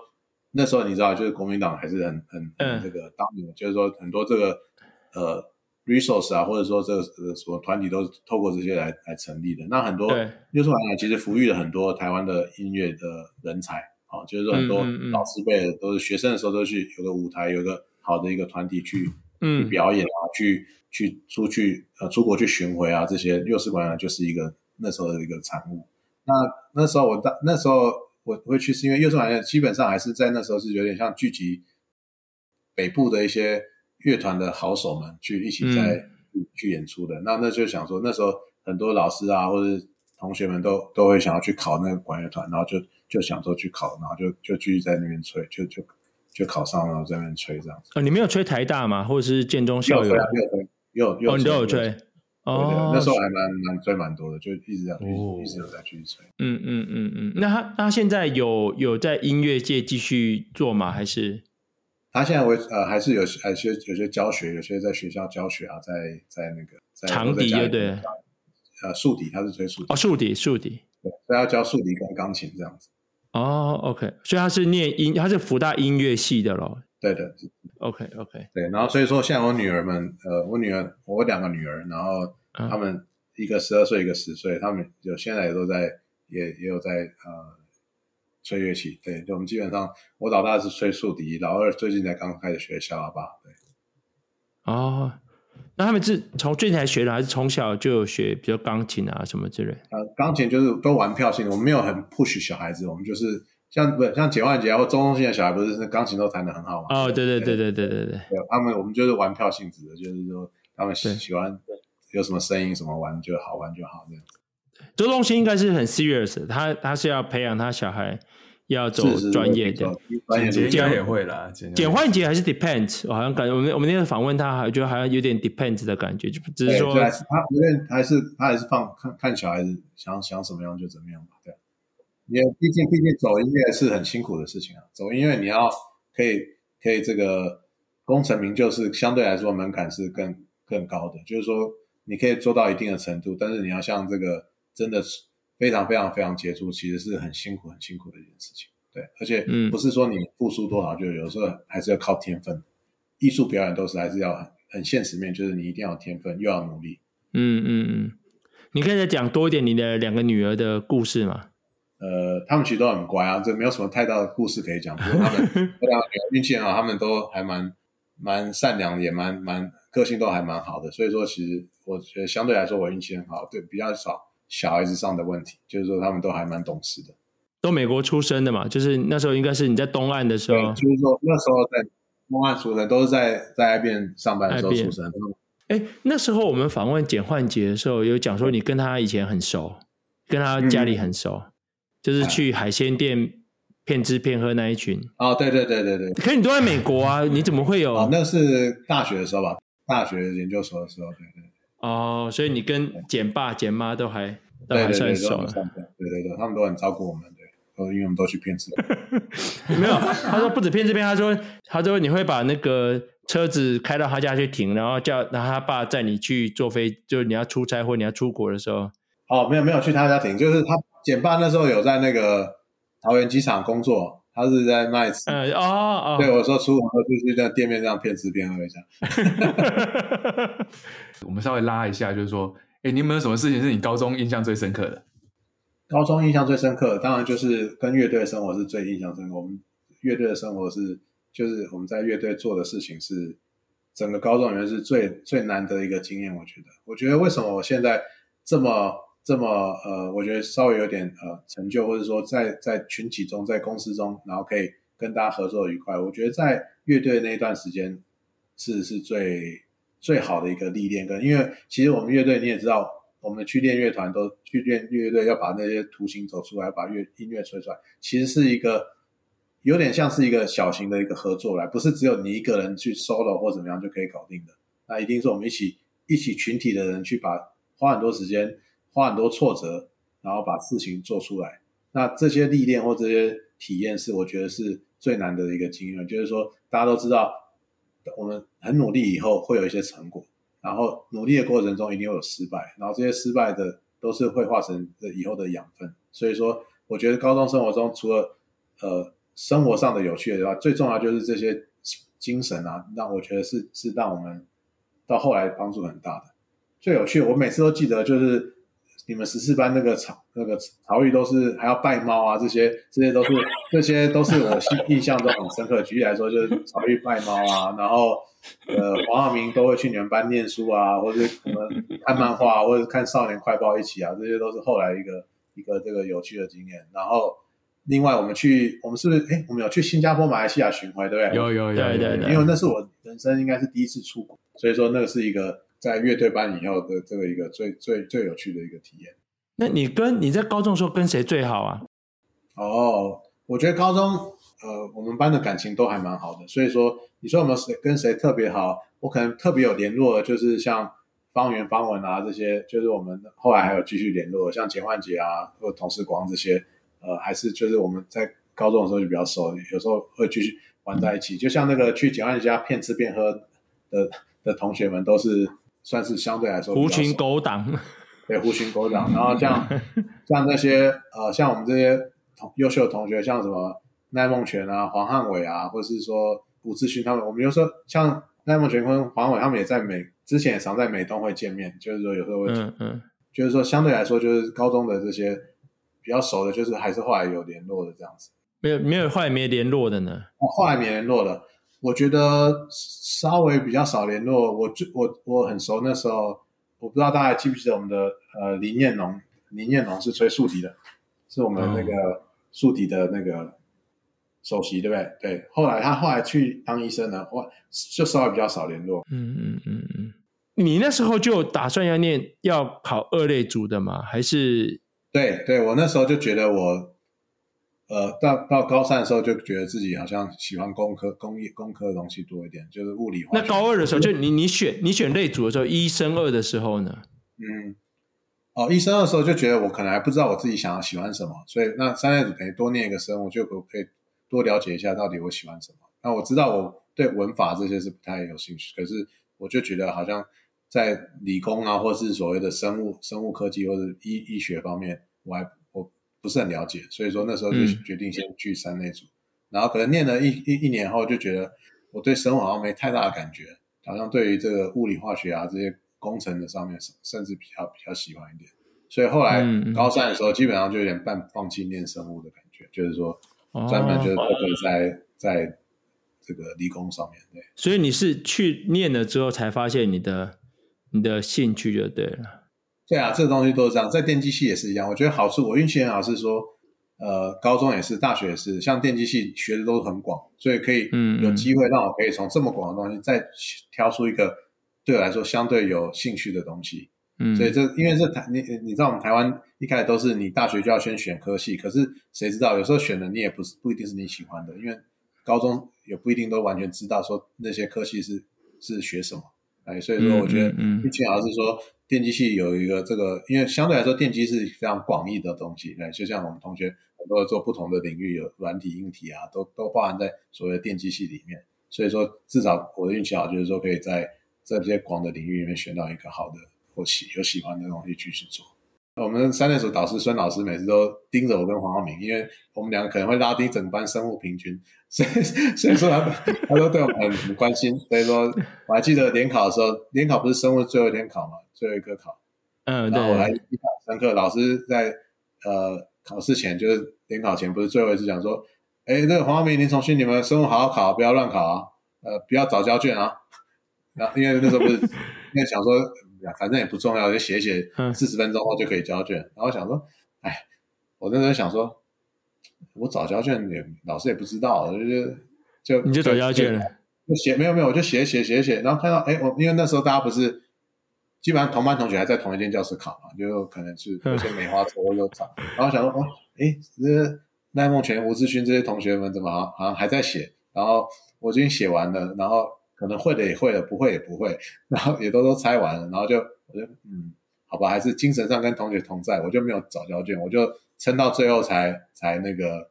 Speaker 1: 那时候你知道，就是国民党还是很很、这个当年，就是说很多这个呃 resource 啊，或者说这个什么团体都是透过这些来来成立的。那很多六十年来其实抚育了很多台湾的音乐的人才啊，就是说很多老师辈的都是学生的时候都去有个舞台，有个好的一个团体去去表演啊，去去出去呃出国去巡回啊，这些幼师馆就是一个那时候的一个产物。那那时候我当那时候我会去，是因为幼师馆基本上还是在那时候是有点像聚集北部的一些。乐团的好手们去一起在去演出的，嗯、那那就想说，那时候很多老师啊，或者同学们都都会想要去考那个管乐团，然后就就想说去考，然后就就继续在那边吹，就就就考上了，然后在那边吹这样子。
Speaker 2: 呃，你没有吹台大吗？或者是建中校友？
Speaker 1: 有吹，有
Speaker 2: 你都有追。哦，
Speaker 1: 那时候还蛮蛮追蛮多的，就一直这样，哦、一直有在继续追。
Speaker 2: 嗯嗯嗯嗯，那他他现在有有在音乐界继续做吗？还是？
Speaker 1: 他现在为呃还是有还是有些教学，有些在学校教学啊，在在那个在
Speaker 2: 长笛对对，
Speaker 1: 呃竖笛，他是吹竖笛
Speaker 2: 哦竖笛竖笛，
Speaker 1: 对，所以要教竖笛跟钢琴这样子。
Speaker 2: 哦，OK，所以他是念音，他是福大音乐系的咯。
Speaker 1: 对的
Speaker 2: ，OK OK，
Speaker 1: 对，然后所以说现在我女儿们，呃，我女儿我两个女儿，然后他们一个十二岁，一个十岁，他们就现在也都在也也有在呃。吹乐器，对，就我们基本上，我老大是吹竖笛，老二最近才刚开始学小喇叭，对。
Speaker 2: 哦，那他们是从最近才学的，还是从小就有学，比如钢琴啊什么之类？
Speaker 1: 呃，钢琴就是都玩票性的，我们没有很 push 小孩子，我们就是像不像简奂杰或钟东信的小孩，不是是钢琴都弹得很好吗？
Speaker 2: 哦，对对对对对对对，
Speaker 1: 对他们我们就是玩票性质的，就是说他们喜喜欢有什么声音什么玩就好玩就好这样。
Speaker 2: 周东信应该是很 serious，他他是要培养他小孩。要走专业的，
Speaker 3: 简简也会啦。简
Speaker 2: 焕杰还是 depends，我好像感觉我们我们那天访问他，还觉得好像有点 depends 的感觉，就只是说他
Speaker 1: 有点还是他还是放看看小孩子想想什么样就怎么样吧。对，因为毕竟毕竟走音乐是很辛苦的事情啊，走音乐你要可以可以这个功成名就，是相对来说门槛是更更高的，就是说你可以做到一定的程度，但是你要像这个真的是。非常非常非常杰出，其实是很辛苦很辛苦的一件事情，对，而且不是说你付出多少，就有时候还是要靠天分。艺术表演都是还是要很很现实面，就是你一定要有天分，又要努力。
Speaker 2: 嗯嗯嗯，你可以再讲多一点你的两个女儿的故事吗？
Speaker 1: 呃，他们其实都很乖啊，这没有什么太大的故事可以讲。不过他们这两个运气很好，他们都还蛮蛮善良，也蛮蛮个性都还蛮好的，所以说其实我觉得相对来说我运气很好，对，比较少。小孩子上的问题，就是说他们都还蛮懂事的，
Speaker 2: 都美国出生的嘛，就是那时候应该是你在东岸的时候，
Speaker 1: 就是说那时候在东岸出生，都是在在 IBM 上班的时候出生。
Speaker 2: 哎，那时候我们访问简焕杰的时候，有讲说你跟他以前很熟，跟他家里很熟，嗯、就是去海鲜店骗吃骗喝那一群。
Speaker 1: 哦，对对对对对。
Speaker 2: 可是你都在美国啊，你怎么会有？
Speaker 1: 哦，那是大学的时候吧，大学研究所的时候，对对。
Speaker 2: 哦，所以你跟简爸、简妈都还都还算熟，
Speaker 1: 对对对，他们都很照顾我们，对，都因为我们都去骗吃骗。
Speaker 2: 没有，他说不止骗吃骗，他说他说你会把那个车子开到他家去停，然后叫然后他爸载你去坐飞，就是你要出差或你要出国的时候。
Speaker 1: 哦，没有没有去他家停，就是他简爸那时候有在那个桃园机场工作。他是在卖吃，
Speaker 2: 嗯哦哦，
Speaker 1: 对，我说出门就去在店面这样骗吃骗喝一下。
Speaker 3: 我们稍微拉一下，就是说，哎，你有没有什么事情是你高中印象最深刻的？
Speaker 1: 高中印象最深刻的，当然就是跟乐队的生活是最印象深刻。我们乐队的生活是，就是我们在乐队做的事情是整个高中里面是最最难得的一个经验。我觉得，我觉得为什么我现在这么。这么呃，我觉得稍微有点呃成就，或者说在在群体中，在公司中，然后可以跟大家合作愉快。我觉得在乐队那一段时间是是最最好的一个历练。跟因为其实我们乐队你也知道，我们去练乐团都去练乐队，要把那些图形走出来，把乐音乐吹出来，其实是一个有点像是一个小型的一个合作来，不是只有你一个人去 solo 或怎么样就可以搞定的。那一定是我们一起一起群体的人去把花很多时间。花很多挫折，然后把事情做出来。那这些历练或这些体验，是我觉得是最难得的一个经验。就是说，大家都知道，我们很努力以后会有一些成果，然后努力的过程中一定会有失败，然后这些失败的都是会化成以后的养分。所以说，我觉得高中生活中除了呃生活上的有趣的话，最重要就是这些精神啊，让我觉得是是让我们到后来帮助很大的。最有趣，我每次都记得就是。你们十四班那个曹那个曹玉都是还要拜猫啊，这些这些都是这些都是我印印象中很深刻。举例来说，就是曹玉拜猫啊，然后呃黄浩明都会去你们班念书啊，或者我们看漫画或者看少年快报一起啊，这些都是后来一个一个这个有趣的经验。然后另外我们去我们是不是哎我们有去新加坡马来西亚巡回对不对？
Speaker 3: 有有有
Speaker 2: 对对对，
Speaker 1: 因为那是我人生应该是第一次出国，所以说那个是一个。在乐队班以后的这个一个最最最有趣的一个体验。
Speaker 2: 那你跟你在高中的时候跟谁最好啊？
Speaker 1: 哦，我觉得高中呃我们班的感情都还蛮好的，所以说你说有没有谁跟谁特别好？我可能特别有联络的，就是像方圆、方文啊这些，就是我们后来还有继续联络，像钱焕杰啊或者童世光这些，呃还是就是我们在高中的时候就比较熟，有时候会继续玩在一起。就像那个去简焕杰家骗吃骗喝的的同学们都是。算是相对来说
Speaker 2: 狐群狗党，
Speaker 1: 对狐群狗党。然后像 像那些呃，像我们这些同优秀的同学，像什么赖梦泉啊、黄汉伟啊，或者是说吴志勋他们，我们有时候像赖梦泉跟黄伟他们也在美之前也常在美东会见面，就是说有时候会，嗯嗯，就是说相对来说，就是高中的这些比较熟的，就是还是后来有联络的这样子。
Speaker 2: 没有没有后来没联络的呢？
Speaker 1: 后来没联络了。我觉得稍微比较少联络。我最我我很熟那时候，我不知道大家还记不记得我们的呃林彦龙，林彦龙是吹竖笛的，是我们那个竖笛的那个首席，对不对？对。后来他后来去当医生了，我就稍微比较少联络。
Speaker 2: 嗯嗯嗯嗯。你那时候就打算要念要考二类组的吗？还是？
Speaker 1: 对对，我那时候就觉得我。呃，到到高三的时候，就觉得自己好像喜欢工科、工业、工科的东西多一点，就是物理化。
Speaker 2: 那高二的时候，就你你选你选类组的时候，一升二的时候呢？
Speaker 1: 嗯，哦，一升二的时候就觉得我可能还不知道我自己想要喜欢什么，所以那三类组等于多念一个生物，就可可以多了解一下到底我喜欢什么。那我知道我对文法这些是不太有兴趣，可是我就觉得好像在理工啊，或是所谓的生物、生物科技或者医医学方面，我还。不是很了解，所以说那时候就决定先去三那组，嗯、然后可能念了一一一年后，就觉得我对生物好像没太大的感觉，好像对于这个物理化学啊这些工程的上面，甚至比较比较喜欢一点，所以后来高三的时候，基本上就有点半放弃念生物的感觉，就是说专门就是在、哦、在这个理工上面。对，
Speaker 2: 所以你是去念了之后才发现你的你的兴趣就对了。
Speaker 1: 对啊，这个东西都是这样，在电机系也是一样。我觉得好处，我运气很好，是说，呃，高中也是，大学也是，像电机系学的都很广，所以可以有机会让我可以从这么广的东西再挑出一个对我来说相对有兴趣的东西。嗯，所以这因为这台你你知道，我们台湾一开始都是你大学就要先选科系，可是谁知道有时候选的你也不是不一定是你喜欢的，因为高中也不一定都完全知道说那些科系是是学什么。哎，所以说我觉得运气好是说。电机系有一个这个，因为相对来说，电机是非常广义的东西。对，就像我们同学很多做不同的领域，有软体、硬体啊，都都包含在所谓的电机系里面。所以说，至少我的运气好，就是说可以在这些广的领域里面选到一个好的或喜有喜欢的东西继续做。我们三类组导师孙老师每次都盯着我跟黄浩明，因为我们两个可能会拉低整班生物平均，所以所以说他他都对我们很关心。所以说我还记得联考的时候，联考不是生物最后一天考嘛，最后一个考，嗯，然后我还印象深刻，老师在呃考试前就是联考前不是最后一次讲说，哎，那个黄浩明、林崇勋，你们生物好好考，不要乱考啊，呃，不要早交卷啊。然后因为那时候不是 因为想说。反正也不重要，就写写，四十分钟后就可以交卷。嗯、然后想说，哎，我那时候想说，我早交卷也老师也不知道，就是就
Speaker 2: 你就早交卷了，
Speaker 1: 就写没有没有，我就写写写写，然后看到哎，我因为那时候大家不是基本上同班同学还在同一间教室考嘛，就可能是有些梅花错又长，嗯、然后想说哦，哎，这赖梦泉、吴志勋这些同学们怎么好像好像还在写？然后我已经写完了，然后。可能会的也会了，不会也不会，然后也都都猜完了，然后就我就嗯，好吧，还是精神上跟同学同在，我就没有早交卷，我就撑到最后才才那个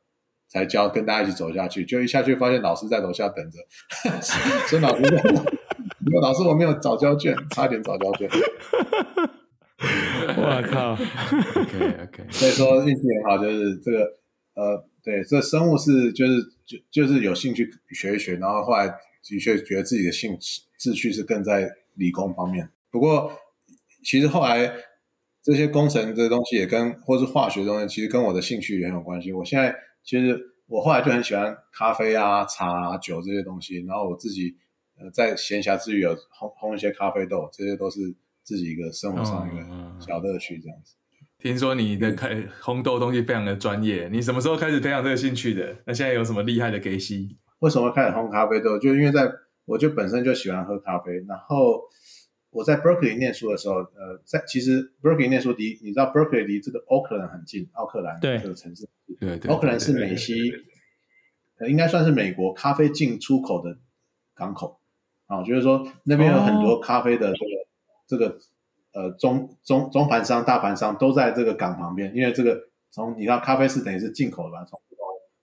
Speaker 1: 才交，跟大家一起走下去，就一下去发现老师在楼下等着，孙老师 老师我没有早交卷，差点早交卷，
Speaker 2: 我靠
Speaker 1: ，OK OK，所以说运气很好，就是这个呃，对，这生物是就是就就是有兴趣学一学，然后后来。的确觉得自己的兴趣志趣是更在理工方面。不过其实后来这些工程的东西也跟或是化学的东西，其实跟我的兴趣也很有关系。我现在其实我后来就很喜欢咖啡啊、茶啊、酒这些东西，然后我自己呃在闲暇之余有烘烘一些咖啡豆，这些都是自己一个生活上一个小乐趣这样子。
Speaker 3: 听说你的开烘豆东西非常的专业，你什么时候开始培养这个兴趣的？那现在有什么厉害的给息？
Speaker 1: 为什么开始烘咖啡豆？就因为在我就本身就喜欢喝咖啡，然后我在 Berkeley 念书的时候，呃，在其实 Berkeley 念书离你知道 Berkeley 离这个奥克兰很近，奥克兰这个城市，
Speaker 3: 对对，
Speaker 1: 奥克兰是美西，呃，应该算是美国咖啡进出口的港口啊，就是说那边有很多咖啡的这个、哦、这个。呃，中中中盘商、大盘商都在这个港旁边，因为这个从你知道，咖啡是等于是进口的吧，从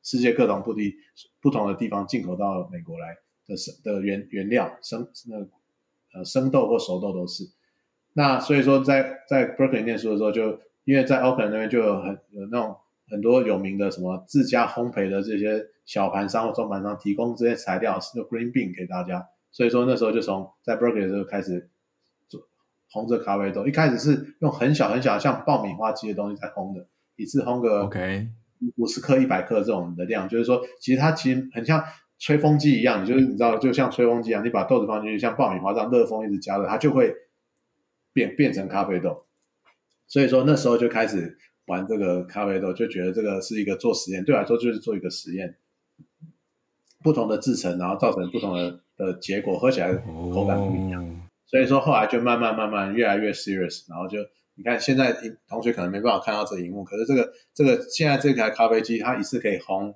Speaker 1: 世界各种不地不同的地方进口到美国来的生的原原料生那呃生豆或熟豆都是。那所以说在，在在 Berkeley 念书的时候就，因为在 Oakland 那边就有很有那种很多有名的什么自家烘焙的这些小盘商或中盘商提供这些材料，是 green bean 给大家。所以说那时候就从在 Berkeley 的时候开始做。烘这咖啡豆，一开始是用很小很小像爆米花机的东西在烘的，一次烘个 OK 五十克、一百克这种的量，就是说，其实它其实很像吹风机一样，就是你知道，就像吹风机一样，你把豆子放进去，像爆米花这样热风一直加热，它就会变变成咖啡豆。所以说那时候就开始玩这个咖啡豆，就觉得这个是一个做实验，对我来说就是做一个实验，不同的制成，然后造成不同的的结果，喝起来口感不一样。Oh. 所以说后来就慢慢慢慢越来越 serious，然后就你看现在同学可能没办法看到这个荧幕，可是这个这个现在这台咖啡机它一次可以烘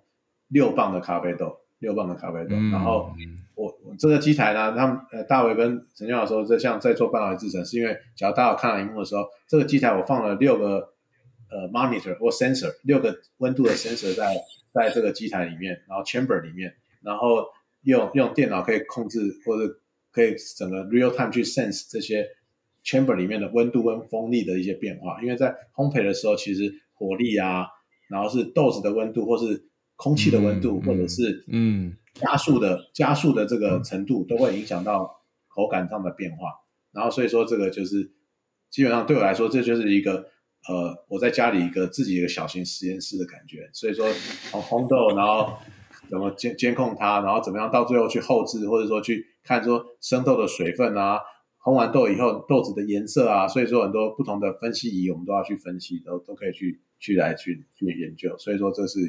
Speaker 1: 六磅的咖啡豆，六磅的咖啡豆。嗯、然后我我这个机台呢，他们呃大伟跟陈教授说，这像在做半导体制程，是因为只要大家看到荧幕的时候，这个机台我放了六个呃 monitor 或 sensor，六个温度的 sensor 在在这个机台里面，然后 chamber 里面，然后用用电脑可以控制或者。可以整个 real time 去 sense 这些 chamber 里面的温度跟风力的一些变化，因为在烘焙的时候，其实火力啊，然后是豆子的温度，或是空气的温度，嗯、或者是嗯加速的、嗯、加速的这个程度，都会影响到口感上的变化。然后所以说，这个就是基本上对我来说，这就是一个呃我在家里一个自己一个小型实验室的感觉。所以说从烘豆，然后怎么监监控它，然后怎么样到最后去后置，或者说去。看说生豆的水分啊，烘完豆以后豆子的颜色啊，所以说很多不同的分析仪我们都要去分析，都都可以去去来去去研究。所以说这是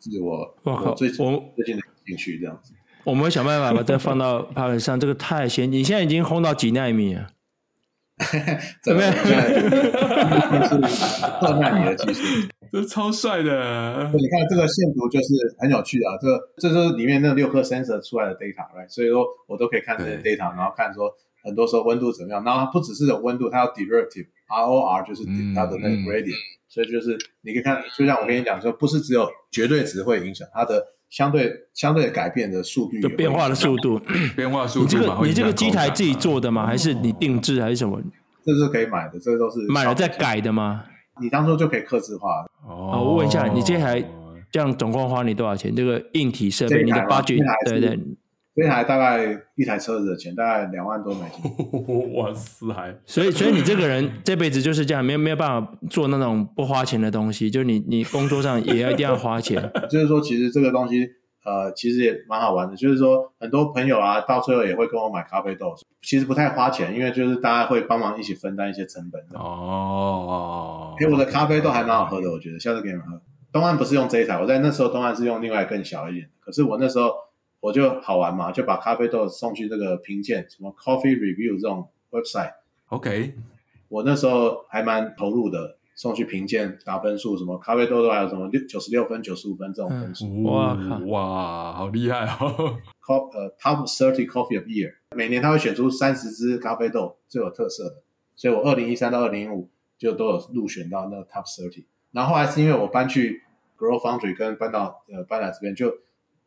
Speaker 1: 是我我最近我最近的兴趣这样子。
Speaker 2: 我们会想办法把它放到 PowerPoint 上，这个太先进。你现在已经烘到几纳米啊？
Speaker 1: 怎么样？是二 纳米的技术。
Speaker 3: 这超帅的！
Speaker 1: 你看这个线图就是很有趣的啊，这个这是里面那六颗 sensor 出来的 data，right？所以说我都可以看这些 data，然后看说很多时候温度怎么样。然后它不只是有温度，它要 derivative，ROR 就是它的那个 gradient。所以就是你可以看，就像我跟你讲说，不是只有绝对值会影响它的相对相对改变的速度，
Speaker 2: 就变化的速度，
Speaker 3: 变化速度。
Speaker 2: 你这个你这个机台自己做的吗？还是你定制还是什么？
Speaker 1: 这是可以买的，这都是
Speaker 2: 买了再改的吗？
Speaker 1: 你当初就可以刻字化
Speaker 2: 哦。我问一下，你这台这样总共花你多少钱？这个硬体设备，你的 budget 对对，
Speaker 1: 这台大概一台车子的钱，大概两万多美金。
Speaker 3: 哇塞！
Speaker 2: 所以，所以你这个人这辈子就是这样，没有没有办法做那种不花钱的东西。就你你工作上也要一定要花钱。
Speaker 1: 就是说，其实这个东西呃，其实也蛮好玩的。就是说，很多朋友啊，到最后也会跟我买咖啡豆，其实不太花钱，因为就是大家会帮忙一起分担一些成本。哦。因为我的咖啡豆还蛮好喝的，我觉得下次给你们喝。东岸不是用这一台，我在那时候东岸是用另外更小一点。可是我那时候我就好玩嘛，就把咖啡豆送去这个评鉴，什么 Coffee Review 这种 website。
Speaker 3: OK，
Speaker 1: 我那时候还蛮投入的，送去评鉴打分数，什么咖啡豆都还有什么六九十六分、九十五分这种分数。
Speaker 2: 嗯、哇
Speaker 3: 哇，好厉害哦
Speaker 1: ！Top 呃 Top Thirty Coffee of Year，每年他会选出三十支咖啡豆最有特色的，所以我二零一三到二零一五。就都有入选到那个 Top Thirty，然后后来是因为我搬去 Grow Foundry 跟搬到呃搬来这边就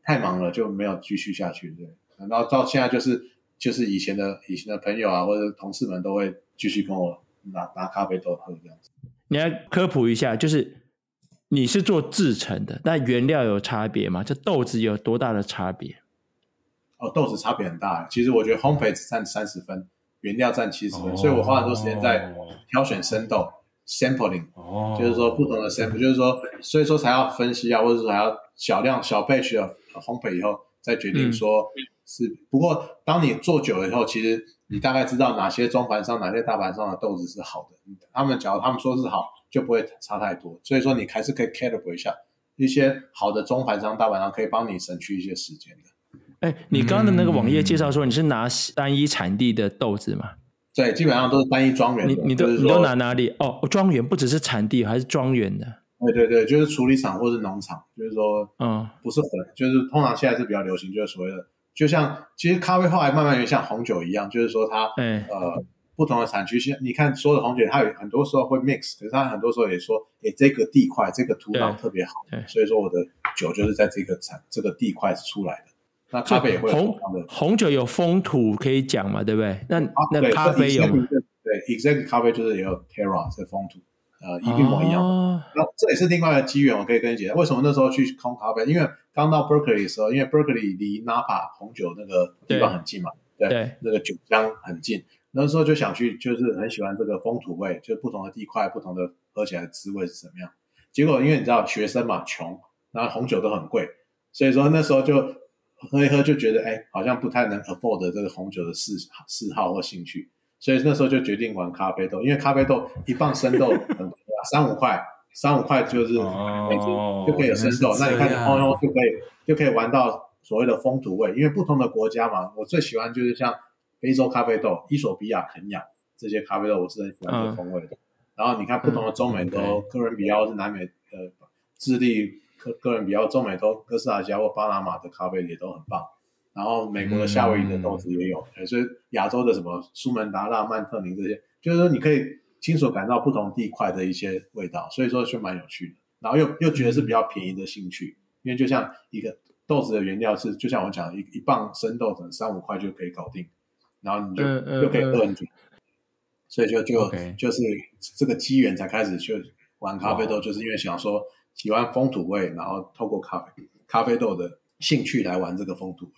Speaker 1: 太忙了，就没有继续下去，对。然后到现在就是就是以前的以前的朋友啊或者同事们都会继续跟我拿拿咖啡豆喝这样子。
Speaker 2: 你来科普一下，就是你是做制成的，那原料有差别吗？这豆子有多大的差别？
Speaker 1: 哦，豆子差别很大。其实我觉得烘焙只占三十分。原料占七十分，所以我花很多时间在挑选生豆。sampling，、oh. 就是说不同的 sample，就是说，所以说才要分析啊，或者说还要小量小 batch 的烘焙以后再决定说是。嗯、不过当你做久了以后，其实你大概知道哪些中盘商、哪些大盘商的豆子是好的。他们假如他们说是好，就不会差太多。所以说你还是可以 calibrate 一下一些好的中盘商、大盘商，可以帮你省去一些时间的。
Speaker 2: 哎，你刚刚的那个网页介绍说你是拿单一产地的豆子吗？
Speaker 1: 对，基本上都是单一庄园。
Speaker 2: 你你都你都拿哪里？哦，庄园不只是产地，还是庄园的。
Speaker 1: 对对对，就是处理厂或是农场，就是说，嗯，不是混，就是通常现在是比较流行，就是所谓的，就像其实咖啡后来慢慢也像红酒一样，就是说它，嗯、呃，不同的产区，现你看所有的红酒，它有很多时候会 mix，可是它很多时候也说，哎，这个地块这个土壤特别好，所以说我的酒就是在这个产这个地块出来的。那咖啡也会红
Speaker 2: 红酒有风土可以讲嘛，对不对？那、啊、那咖啡有
Speaker 1: 对，，exact 咖啡就是也有 terroir 这风土，呃，一模一样。哦、那这也是另外一个机缘，我可以跟你解释为什么那时候去空咖啡，因为刚到 Berkeley 的时候，因为 Berkeley 离 Napa 红酒那个地方很近嘛，对，对对那个酒乡很近。那时候就想去，就是很喜欢这个风土味，就是不同的地块，不同的喝起来的滋味是怎么样。结果因为你知道学生嘛，穷，然后红酒都很贵，所以说那时候就。喝一喝就觉得哎，好像不太能 afford 这个红酒的嗜嗜好或兴趣，所以那时候就决定玩咖啡豆，因为咖啡豆一磅生豆很三五块，三五块就是就可以有生豆，哦、那你看你烘一烘就可以就可以玩到所谓的风土味，因为不同的国家嘛，我最喜欢就是像非洲咖啡豆、伊索比亚、肯亚这些咖啡豆，我是很喜欢这风味的。嗯、然后你看不同的中美洲，嗯、哥伦比亚或是南美呃智利。哥哥伦比亚中美洲哥斯达黎加或巴拿马的咖啡也都很棒，然后美国的夏威夷的豆子也有，嗯、所以亚洲的什么苏门答腊、曼特宁这些，就是说你可以清楚感到不同地块的一些味道，所以说就蛮有趣的。然后又又觉得是比较便宜的兴趣，因为就像一个豆子的原料是，就像我讲一一磅生豆子三五块就可以搞定，然后你就又可以喝很久，所以就就.就是这个机缘才开始去玩咖啡豆，就是因为想说。喜欢风土味，然后透过咖啡咖啡豆的兴趣来玩这个风土味。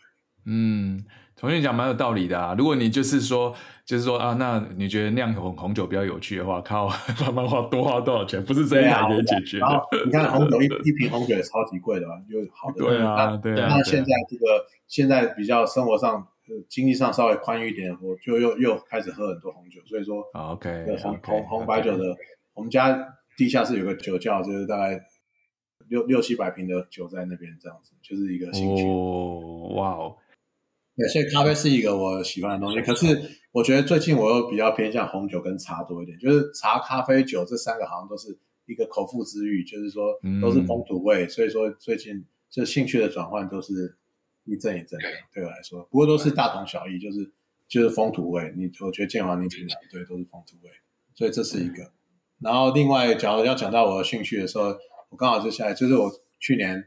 Speaker 3: 嗯，同学讲蛮有道理的啊。如果你就是说，就是说啊，那你觉得酿红红酒比较有趣的话，靠，慢慢花多花多少钱？不是这一台可以解决的。
Speaker 1: 啊、你看红酒一一瓶红酒也超级贵的嘛，又好的。
Speaker 3: 对啊，对啊。
Speaker 1: 那现在这个现在比较生活上、经济上稍微宽裕一点，我就又又开始喝很多红酒。所以说
Speaker 3: ，OK，
Speaker 1: 红红红白酒的，我们家地下室有个酒窖，就是大概。六六七百瓶的酒在那边，这样子就是一个兴趣。
Speaker 3: 哦，哇哦！
Speaker 1: 对，所以咖啡是一个我喜欢的东西。可是我觉得最近我又比较偏向红酒跟茶多一点，就是茶、咖啡、酒这三个好像都是一个口腹之欲，就是说都是风土味。嗯、所以说最近这兴趣的转换都是一阵一阵的，对我来说，不过都是大同小异，就是就是风土味。你我觉得建华你讲的对，都是风土味。所以这是一个。然后另外，假如要讲到我的兴趣的时候。我刚好就下来，就是我去年呃，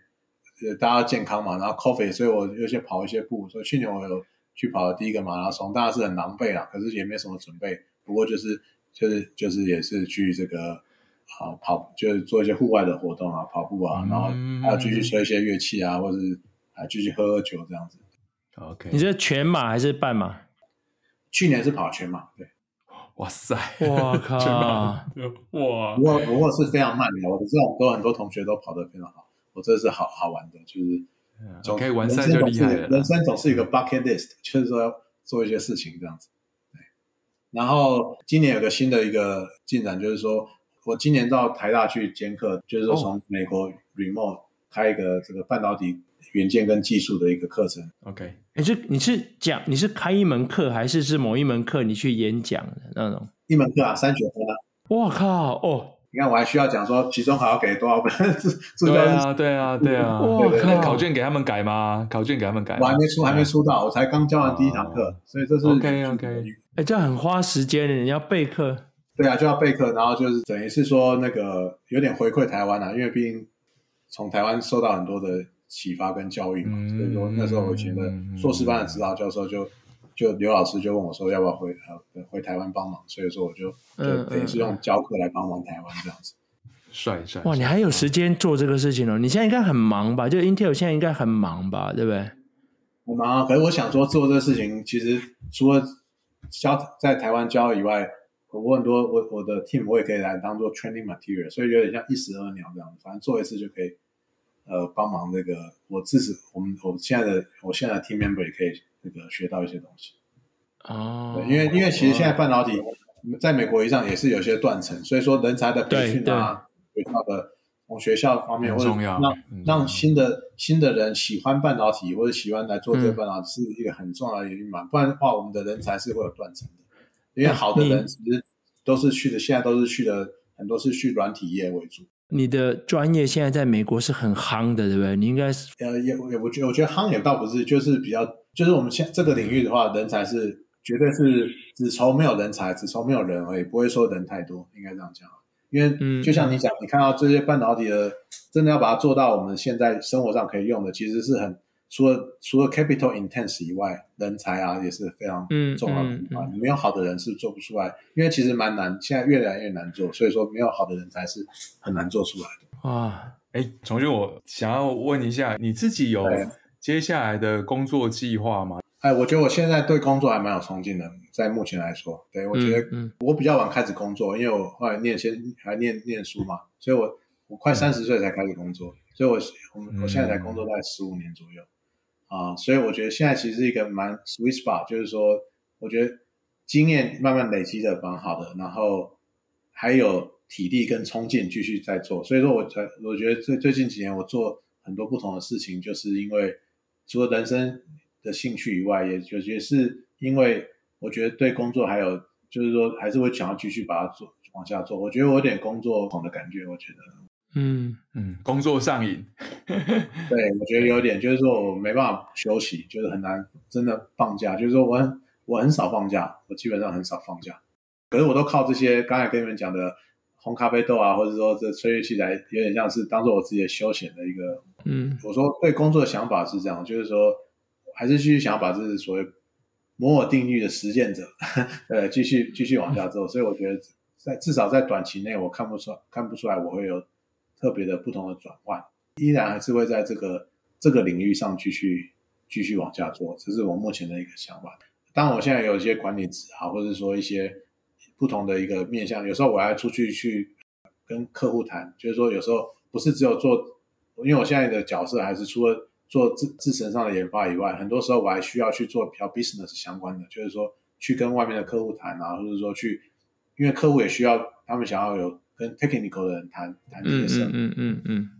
Speaker 1: 大家健康嘛，然后 coffee，所以我有些跑一些步，所以去年我有去跑了第一个马拉松，当然是很狼狈啦，可是也没什么准备，不过就是就是就是也是去这个啊跑，就是做一些户外的活动啊，跑步啊，然后还要继续吹一些乐器啊，或者是啊继续喝喝酒这样子。
Speaker 3: OK，
Speaker 2: 你是全马还是半马？
Speaker 1: 去年是跑全马，对。
Speaker 3: 哇塞！
Speaker 2: 我靠！
Speaker 3: 哇！
Speaker 1: 不过不过是非常慢的，我知道很多很多同学都跑得非常好，我这是好好玩的，就是
Speaker 3: 总可以完善就厉害了。
Speaker 1: 人生总是有个 bucket list，就是说要做一些事情这样子。对。然后今年有个新的一个进展，就是说我今年到台大去兼课，就是说从美国 remote 开一个这个半导体。元件跟技术的一个课程。
Speaker 3: OK，
Speaker 2: 你是你是讲你是开一门课，还是是某一门课你去演讲的那种？
Speaker 1: 一门课啊，三学分啊。
Speaker 2: 我靠哦！
Speaker 1: 你看我还需要讲说期中考要给多少分？
Speaker 3: 对啊，对啊，对啊。那考卷给他们改吗？考卷给他们改？
Speaker 1: 我还没出，还没出道，我才刚教完第一堂课，所以这是
Speaker 2: OK OK。哎，这样很花时间的，你要备课。
Speaker 1: 对啊，就要备课，然后就是等于是说那个有点回馈台湾啊，因为毕竟从台湾受到很多的。启发跟教育嘛，嗯、所以说那时候我以前的硕士班的指导教授就、嗯、就刘老师就问我说要不要回呃回台湾帮忙，所以说我就就等于是用教课来帮忙台湾这样子。
Speaker 3: 帅帅
Speaker 2: 哇！你还有时间做这个事情哦？你现在应该很忙吧？就 Intel 现在应该很忙吧？对不对？
Speaker 1: 很忙啊！可是我想说做这个事情，其实除了教在台湾教以外，我很多我我的 team 我也可以来当做 training material，所以有点像一石二鸟这样子，反正做一次就可以，呃，帮忙那个我自己我们我现在的我现在的 team member 也可以那个学到一些东西。
Speaker 2: 哦，
Speaker 1: 因为因为其实现在半导体在美国以上也是有些断层，所以说人才的培训啊，学校的从学校方面或者让让新的新的人喜欢半导体或者喜欢来做这个半导体是一个很重要的原因嘛，不然的话我们的人才是会有断层的。因为好的人其实都是去的，现在都是去的很多是去软体业为主。
Speaker 2: 你的专业现在在美国是很夯的，对不对？你应该是
Speaker 1: 呃也也我觉得我觉得夯也倒不是，就是比较就是我们现这个领域的话，人才是。绝对是只愁没有人才，只愁没有人而已，不会说人太多，应该这样讲。因为就像你讲，嗯、你看到这些半导体的，真的要把它做到我们现在生活上可以用的，其实是很除了除了 capital intense 以外，人才啊也是非常重要的啊。你、嗯嗯嗯、没有好的人是做不出来，因为其实蛮难，现在越来越难做，所以说没有好的人才是很难做出来的。
Speaker 3: 哇，哎，崇俊，我想要问一下，你自己有接下来的工作计划吗？
Speaker 1: 哎，我觉得我现在对工作还蛮有冲劲的，在目前来说，对，我觉得我比较晚开始工作，因为我后来念先还念念书嘛，所以我我快三十岁才开始工作，嗯、所以我我我现在才工作大概十五年左右，啊、所以我觉得现在其实是一个蛮 sweet spot，就是说，我觉得经验慢慢累积的蛮好的，然后还有体力跟冲劲继续在做，所以说我才我觉得最最近几年我做很多不同的事情，就是因为除了人生。的兴趣以外，也就也是因为我觉得对工作还有就是说，还是会想要继续把它做往下做。我觉得我有点工作狂的感觉，我觉得，
Speaker 2: 嗯嗯，
Speaker 3: 工作上瘾。
Speaker 1: 对，我觉得有点，就是说我没办法休息，就是很难真的放假。就是说我很我很少放假，我基本上很少放假。可是我都靠这些刚才跟你们讲的红咖啡豆啊，或者说这吹乐器来，有点像是当做我自己的休闲的一个。嗯，我说对工作的想法是这样，就是说。还是继续想要把这是所谓摩尔定律的实践者，呃，继续继续往下做。所以我觉得在至少在短期内，我看不出看不出来我会有特别的不同的转换，依然还是会在这个这个领域上继续继续往下做。这是我目前的一个想法。当然，我现在有一些管理职啊，或者说一些不同的一个面向，有时候我还出去去跟客户谈，就是说有时候不是只有做，因为我现在的角色还是除了。做自自身上的研发以外，很多时候我还需要去做比较 business 相关的，就是说去跟外面的客户谈啊，或者说去，因为客户也需要他们想要有跟 technical 的人谈谈这些事。嗯嗯嗯嗯。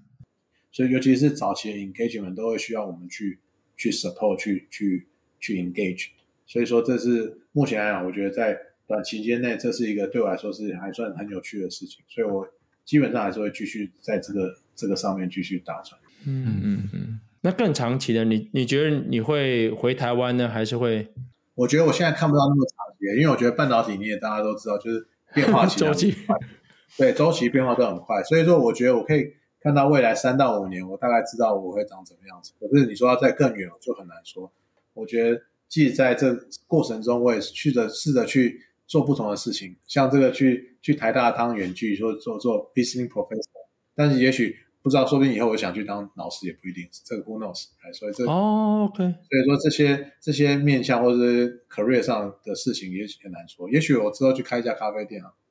Speaker 1: 所以尤其是早期的 engagement 都会需要我们去去 support 去去去 engage。所以说这是目前来讲，我觉得在短期间内，这是一个对我来说是还算很有趣的事情。所以我基本上还是会继续在这个这个上面继续打转。
Speaker 2: 嗯嗯嗯。那更长期的，你你觉得你会回台湾呢，还是会？
Speaker 1: 我觉得我现在看不到那么长期，因为我觉得半导体你也大家都知道，就是变化 周期对周期变化都很快，所以说我觉得我可以看到未来三到五年，我大概知道我会长怎么样子。可是你说要再更远，就很难说。我觉得即使在这过程中，我也去着试着去做不同的事情，像这个去去台大当远距，说做做 visiting professor，但是也许。不知道，说不定以后我想去当老师也不一定。这个 who knows？所以这
Speaker 2: 哦，OK。
Speaker 1: 所以说这些这些面向或者是 career 上的事情也许很难说。也许我之后去开一家咖啡店啊，对，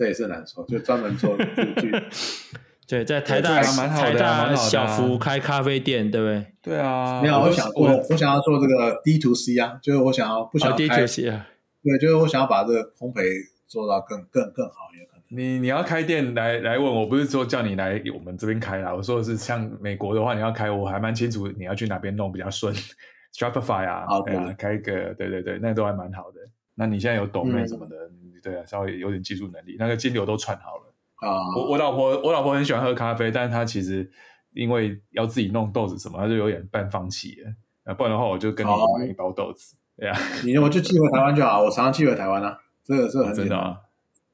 Speaker 1: 这也是难说。就专门做去，
Speaker 2: 对，在台大台大小福开咖啡店，对不对？
Speaker 3: 对啊，
Speaker 1: 没有，我想我我想要做这个 D to C 啊，就是我想要不想要
Speaker 2: D to C 啊？
Speaker 1: 对，就是我想要把这个烘焙做到更更更好一点。
Speaker 3: 你你要开店来来问我，不是说叫你来我们这边开啦。我说的是像美国的话，你要开，我还蛮清楚你要去哪边弄比较顺。Shopify 啊，对啊，开一个，对对对，那都还蛮好的。那你现在有懂那什么的，嗯、对啊，稍微有点技术能力，那个金流都串好了啊。我我老婆我老婆很喜欢喝咖啡，但是她其实因为要自己弄豆子什么，她就有点半放弃了。那不然的话，我就跟你买一包豆子，对啊，
Speaker 1: 你我就寄回台湾就好，我常常寄回台湾啊，这个这个很
Speaker 3: 真的啊。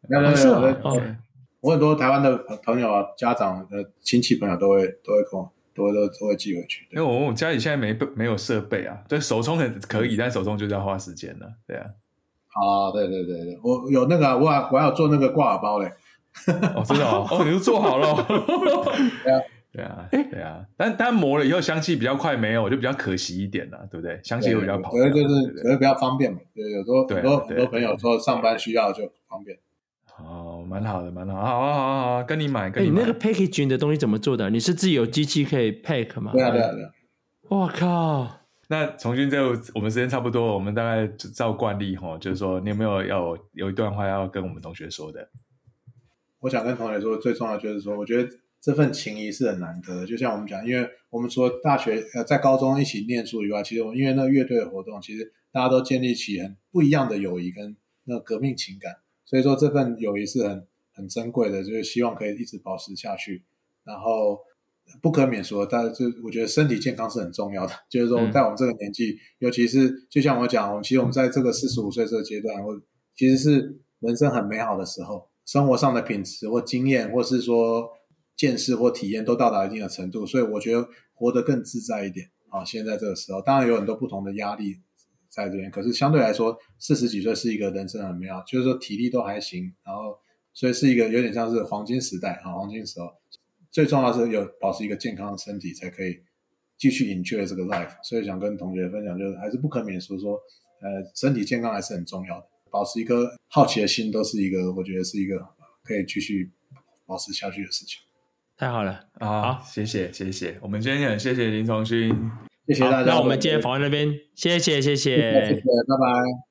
Speaker 1: 没有没有没有，我很多台湾的朋友啊、家长的亲戚朋友都会都会跟我，都会都都会寄回去。
Speaker 3: 因为我我家里现在没没有设备啊，对手冲很可以，但手冲就是要花时间了，对啊。
Speaker 1: 啊，对对对对，我有那个，我还我还有做那个挂耳包嘞。
Speaker 3: 哦，真的哦，哦，你都做好了。
Speaker 1: 对啊，
Speaker 3: 对啊，对啊，但但磨了以后香气比较快没有，就比较可惜一点了，对不对？香气会比较跑，
Speaker 1: 可能就是可能比较方便嘛。对，有时候很多很多朋友说上班需要就方便。
Speaker 3: 哦，蛮好的，蛮好，好好好好，跟你买，跟你
Speaker 2: 买。你那个 packaging 的东西怎么做的？你是自己有机器可以 pack 吗？
Speaker 1: 对啊，对啊，对啊。
Speaker 2: 我靠！
Speaker 3: 那从军这我们时间差不多，我们大概照惯例哈，就是说你有没有要有一段话要跟我们同学说的？
Speaker 1: 我想跟同学说，最重要就是说，我觉得这份情谊是很难得的。就像我们讲，因为我们除了大学呃在高中一起念书以外，其实我因为那个乐队的活动，其实大家都建立起很不一样的友谊跟那革命情感。所以说这份友谊是很很珍贵的，就是希望可以一直保持下去。然后不可免说，但是就我觉得身体健康是很重要的。就是说在我们这个年纪，嗯、尤其是就像我讲，我们其实我们在这个四十五岁这个阶段，或其实是人生很美好的时候，生活上的品质或经验，或是说见识或体验都到达一定的程度，所以我觉得活得更自在一点啊。现在这个时候，当然有很多不同的压力。在这边，可是相对来说，四十几岁是一个人生很美好，就是说体力都还行，然后所以是一个有点像是黄金时代啊，黄金时候。最重要的是有保持一个健康的身体，才可以继续 enjoy 这个 life。所以想跟同学分享，就是还是不可免俗说，呃，身体健康还是很重要的，保持一个好奇的心，都是一个我觉得是一个可以继续保持下去的事情。
Speaker 2: 太好了
Speaker 3: 啊！好，谢谢谢谢，我们今天很谢谢林从勋。
Speaker 1: 谢谢大家。
Speaker 2: 那我们今天访问这边，谢谢谢谢，
Speaker 1: 谢谢，拜拜。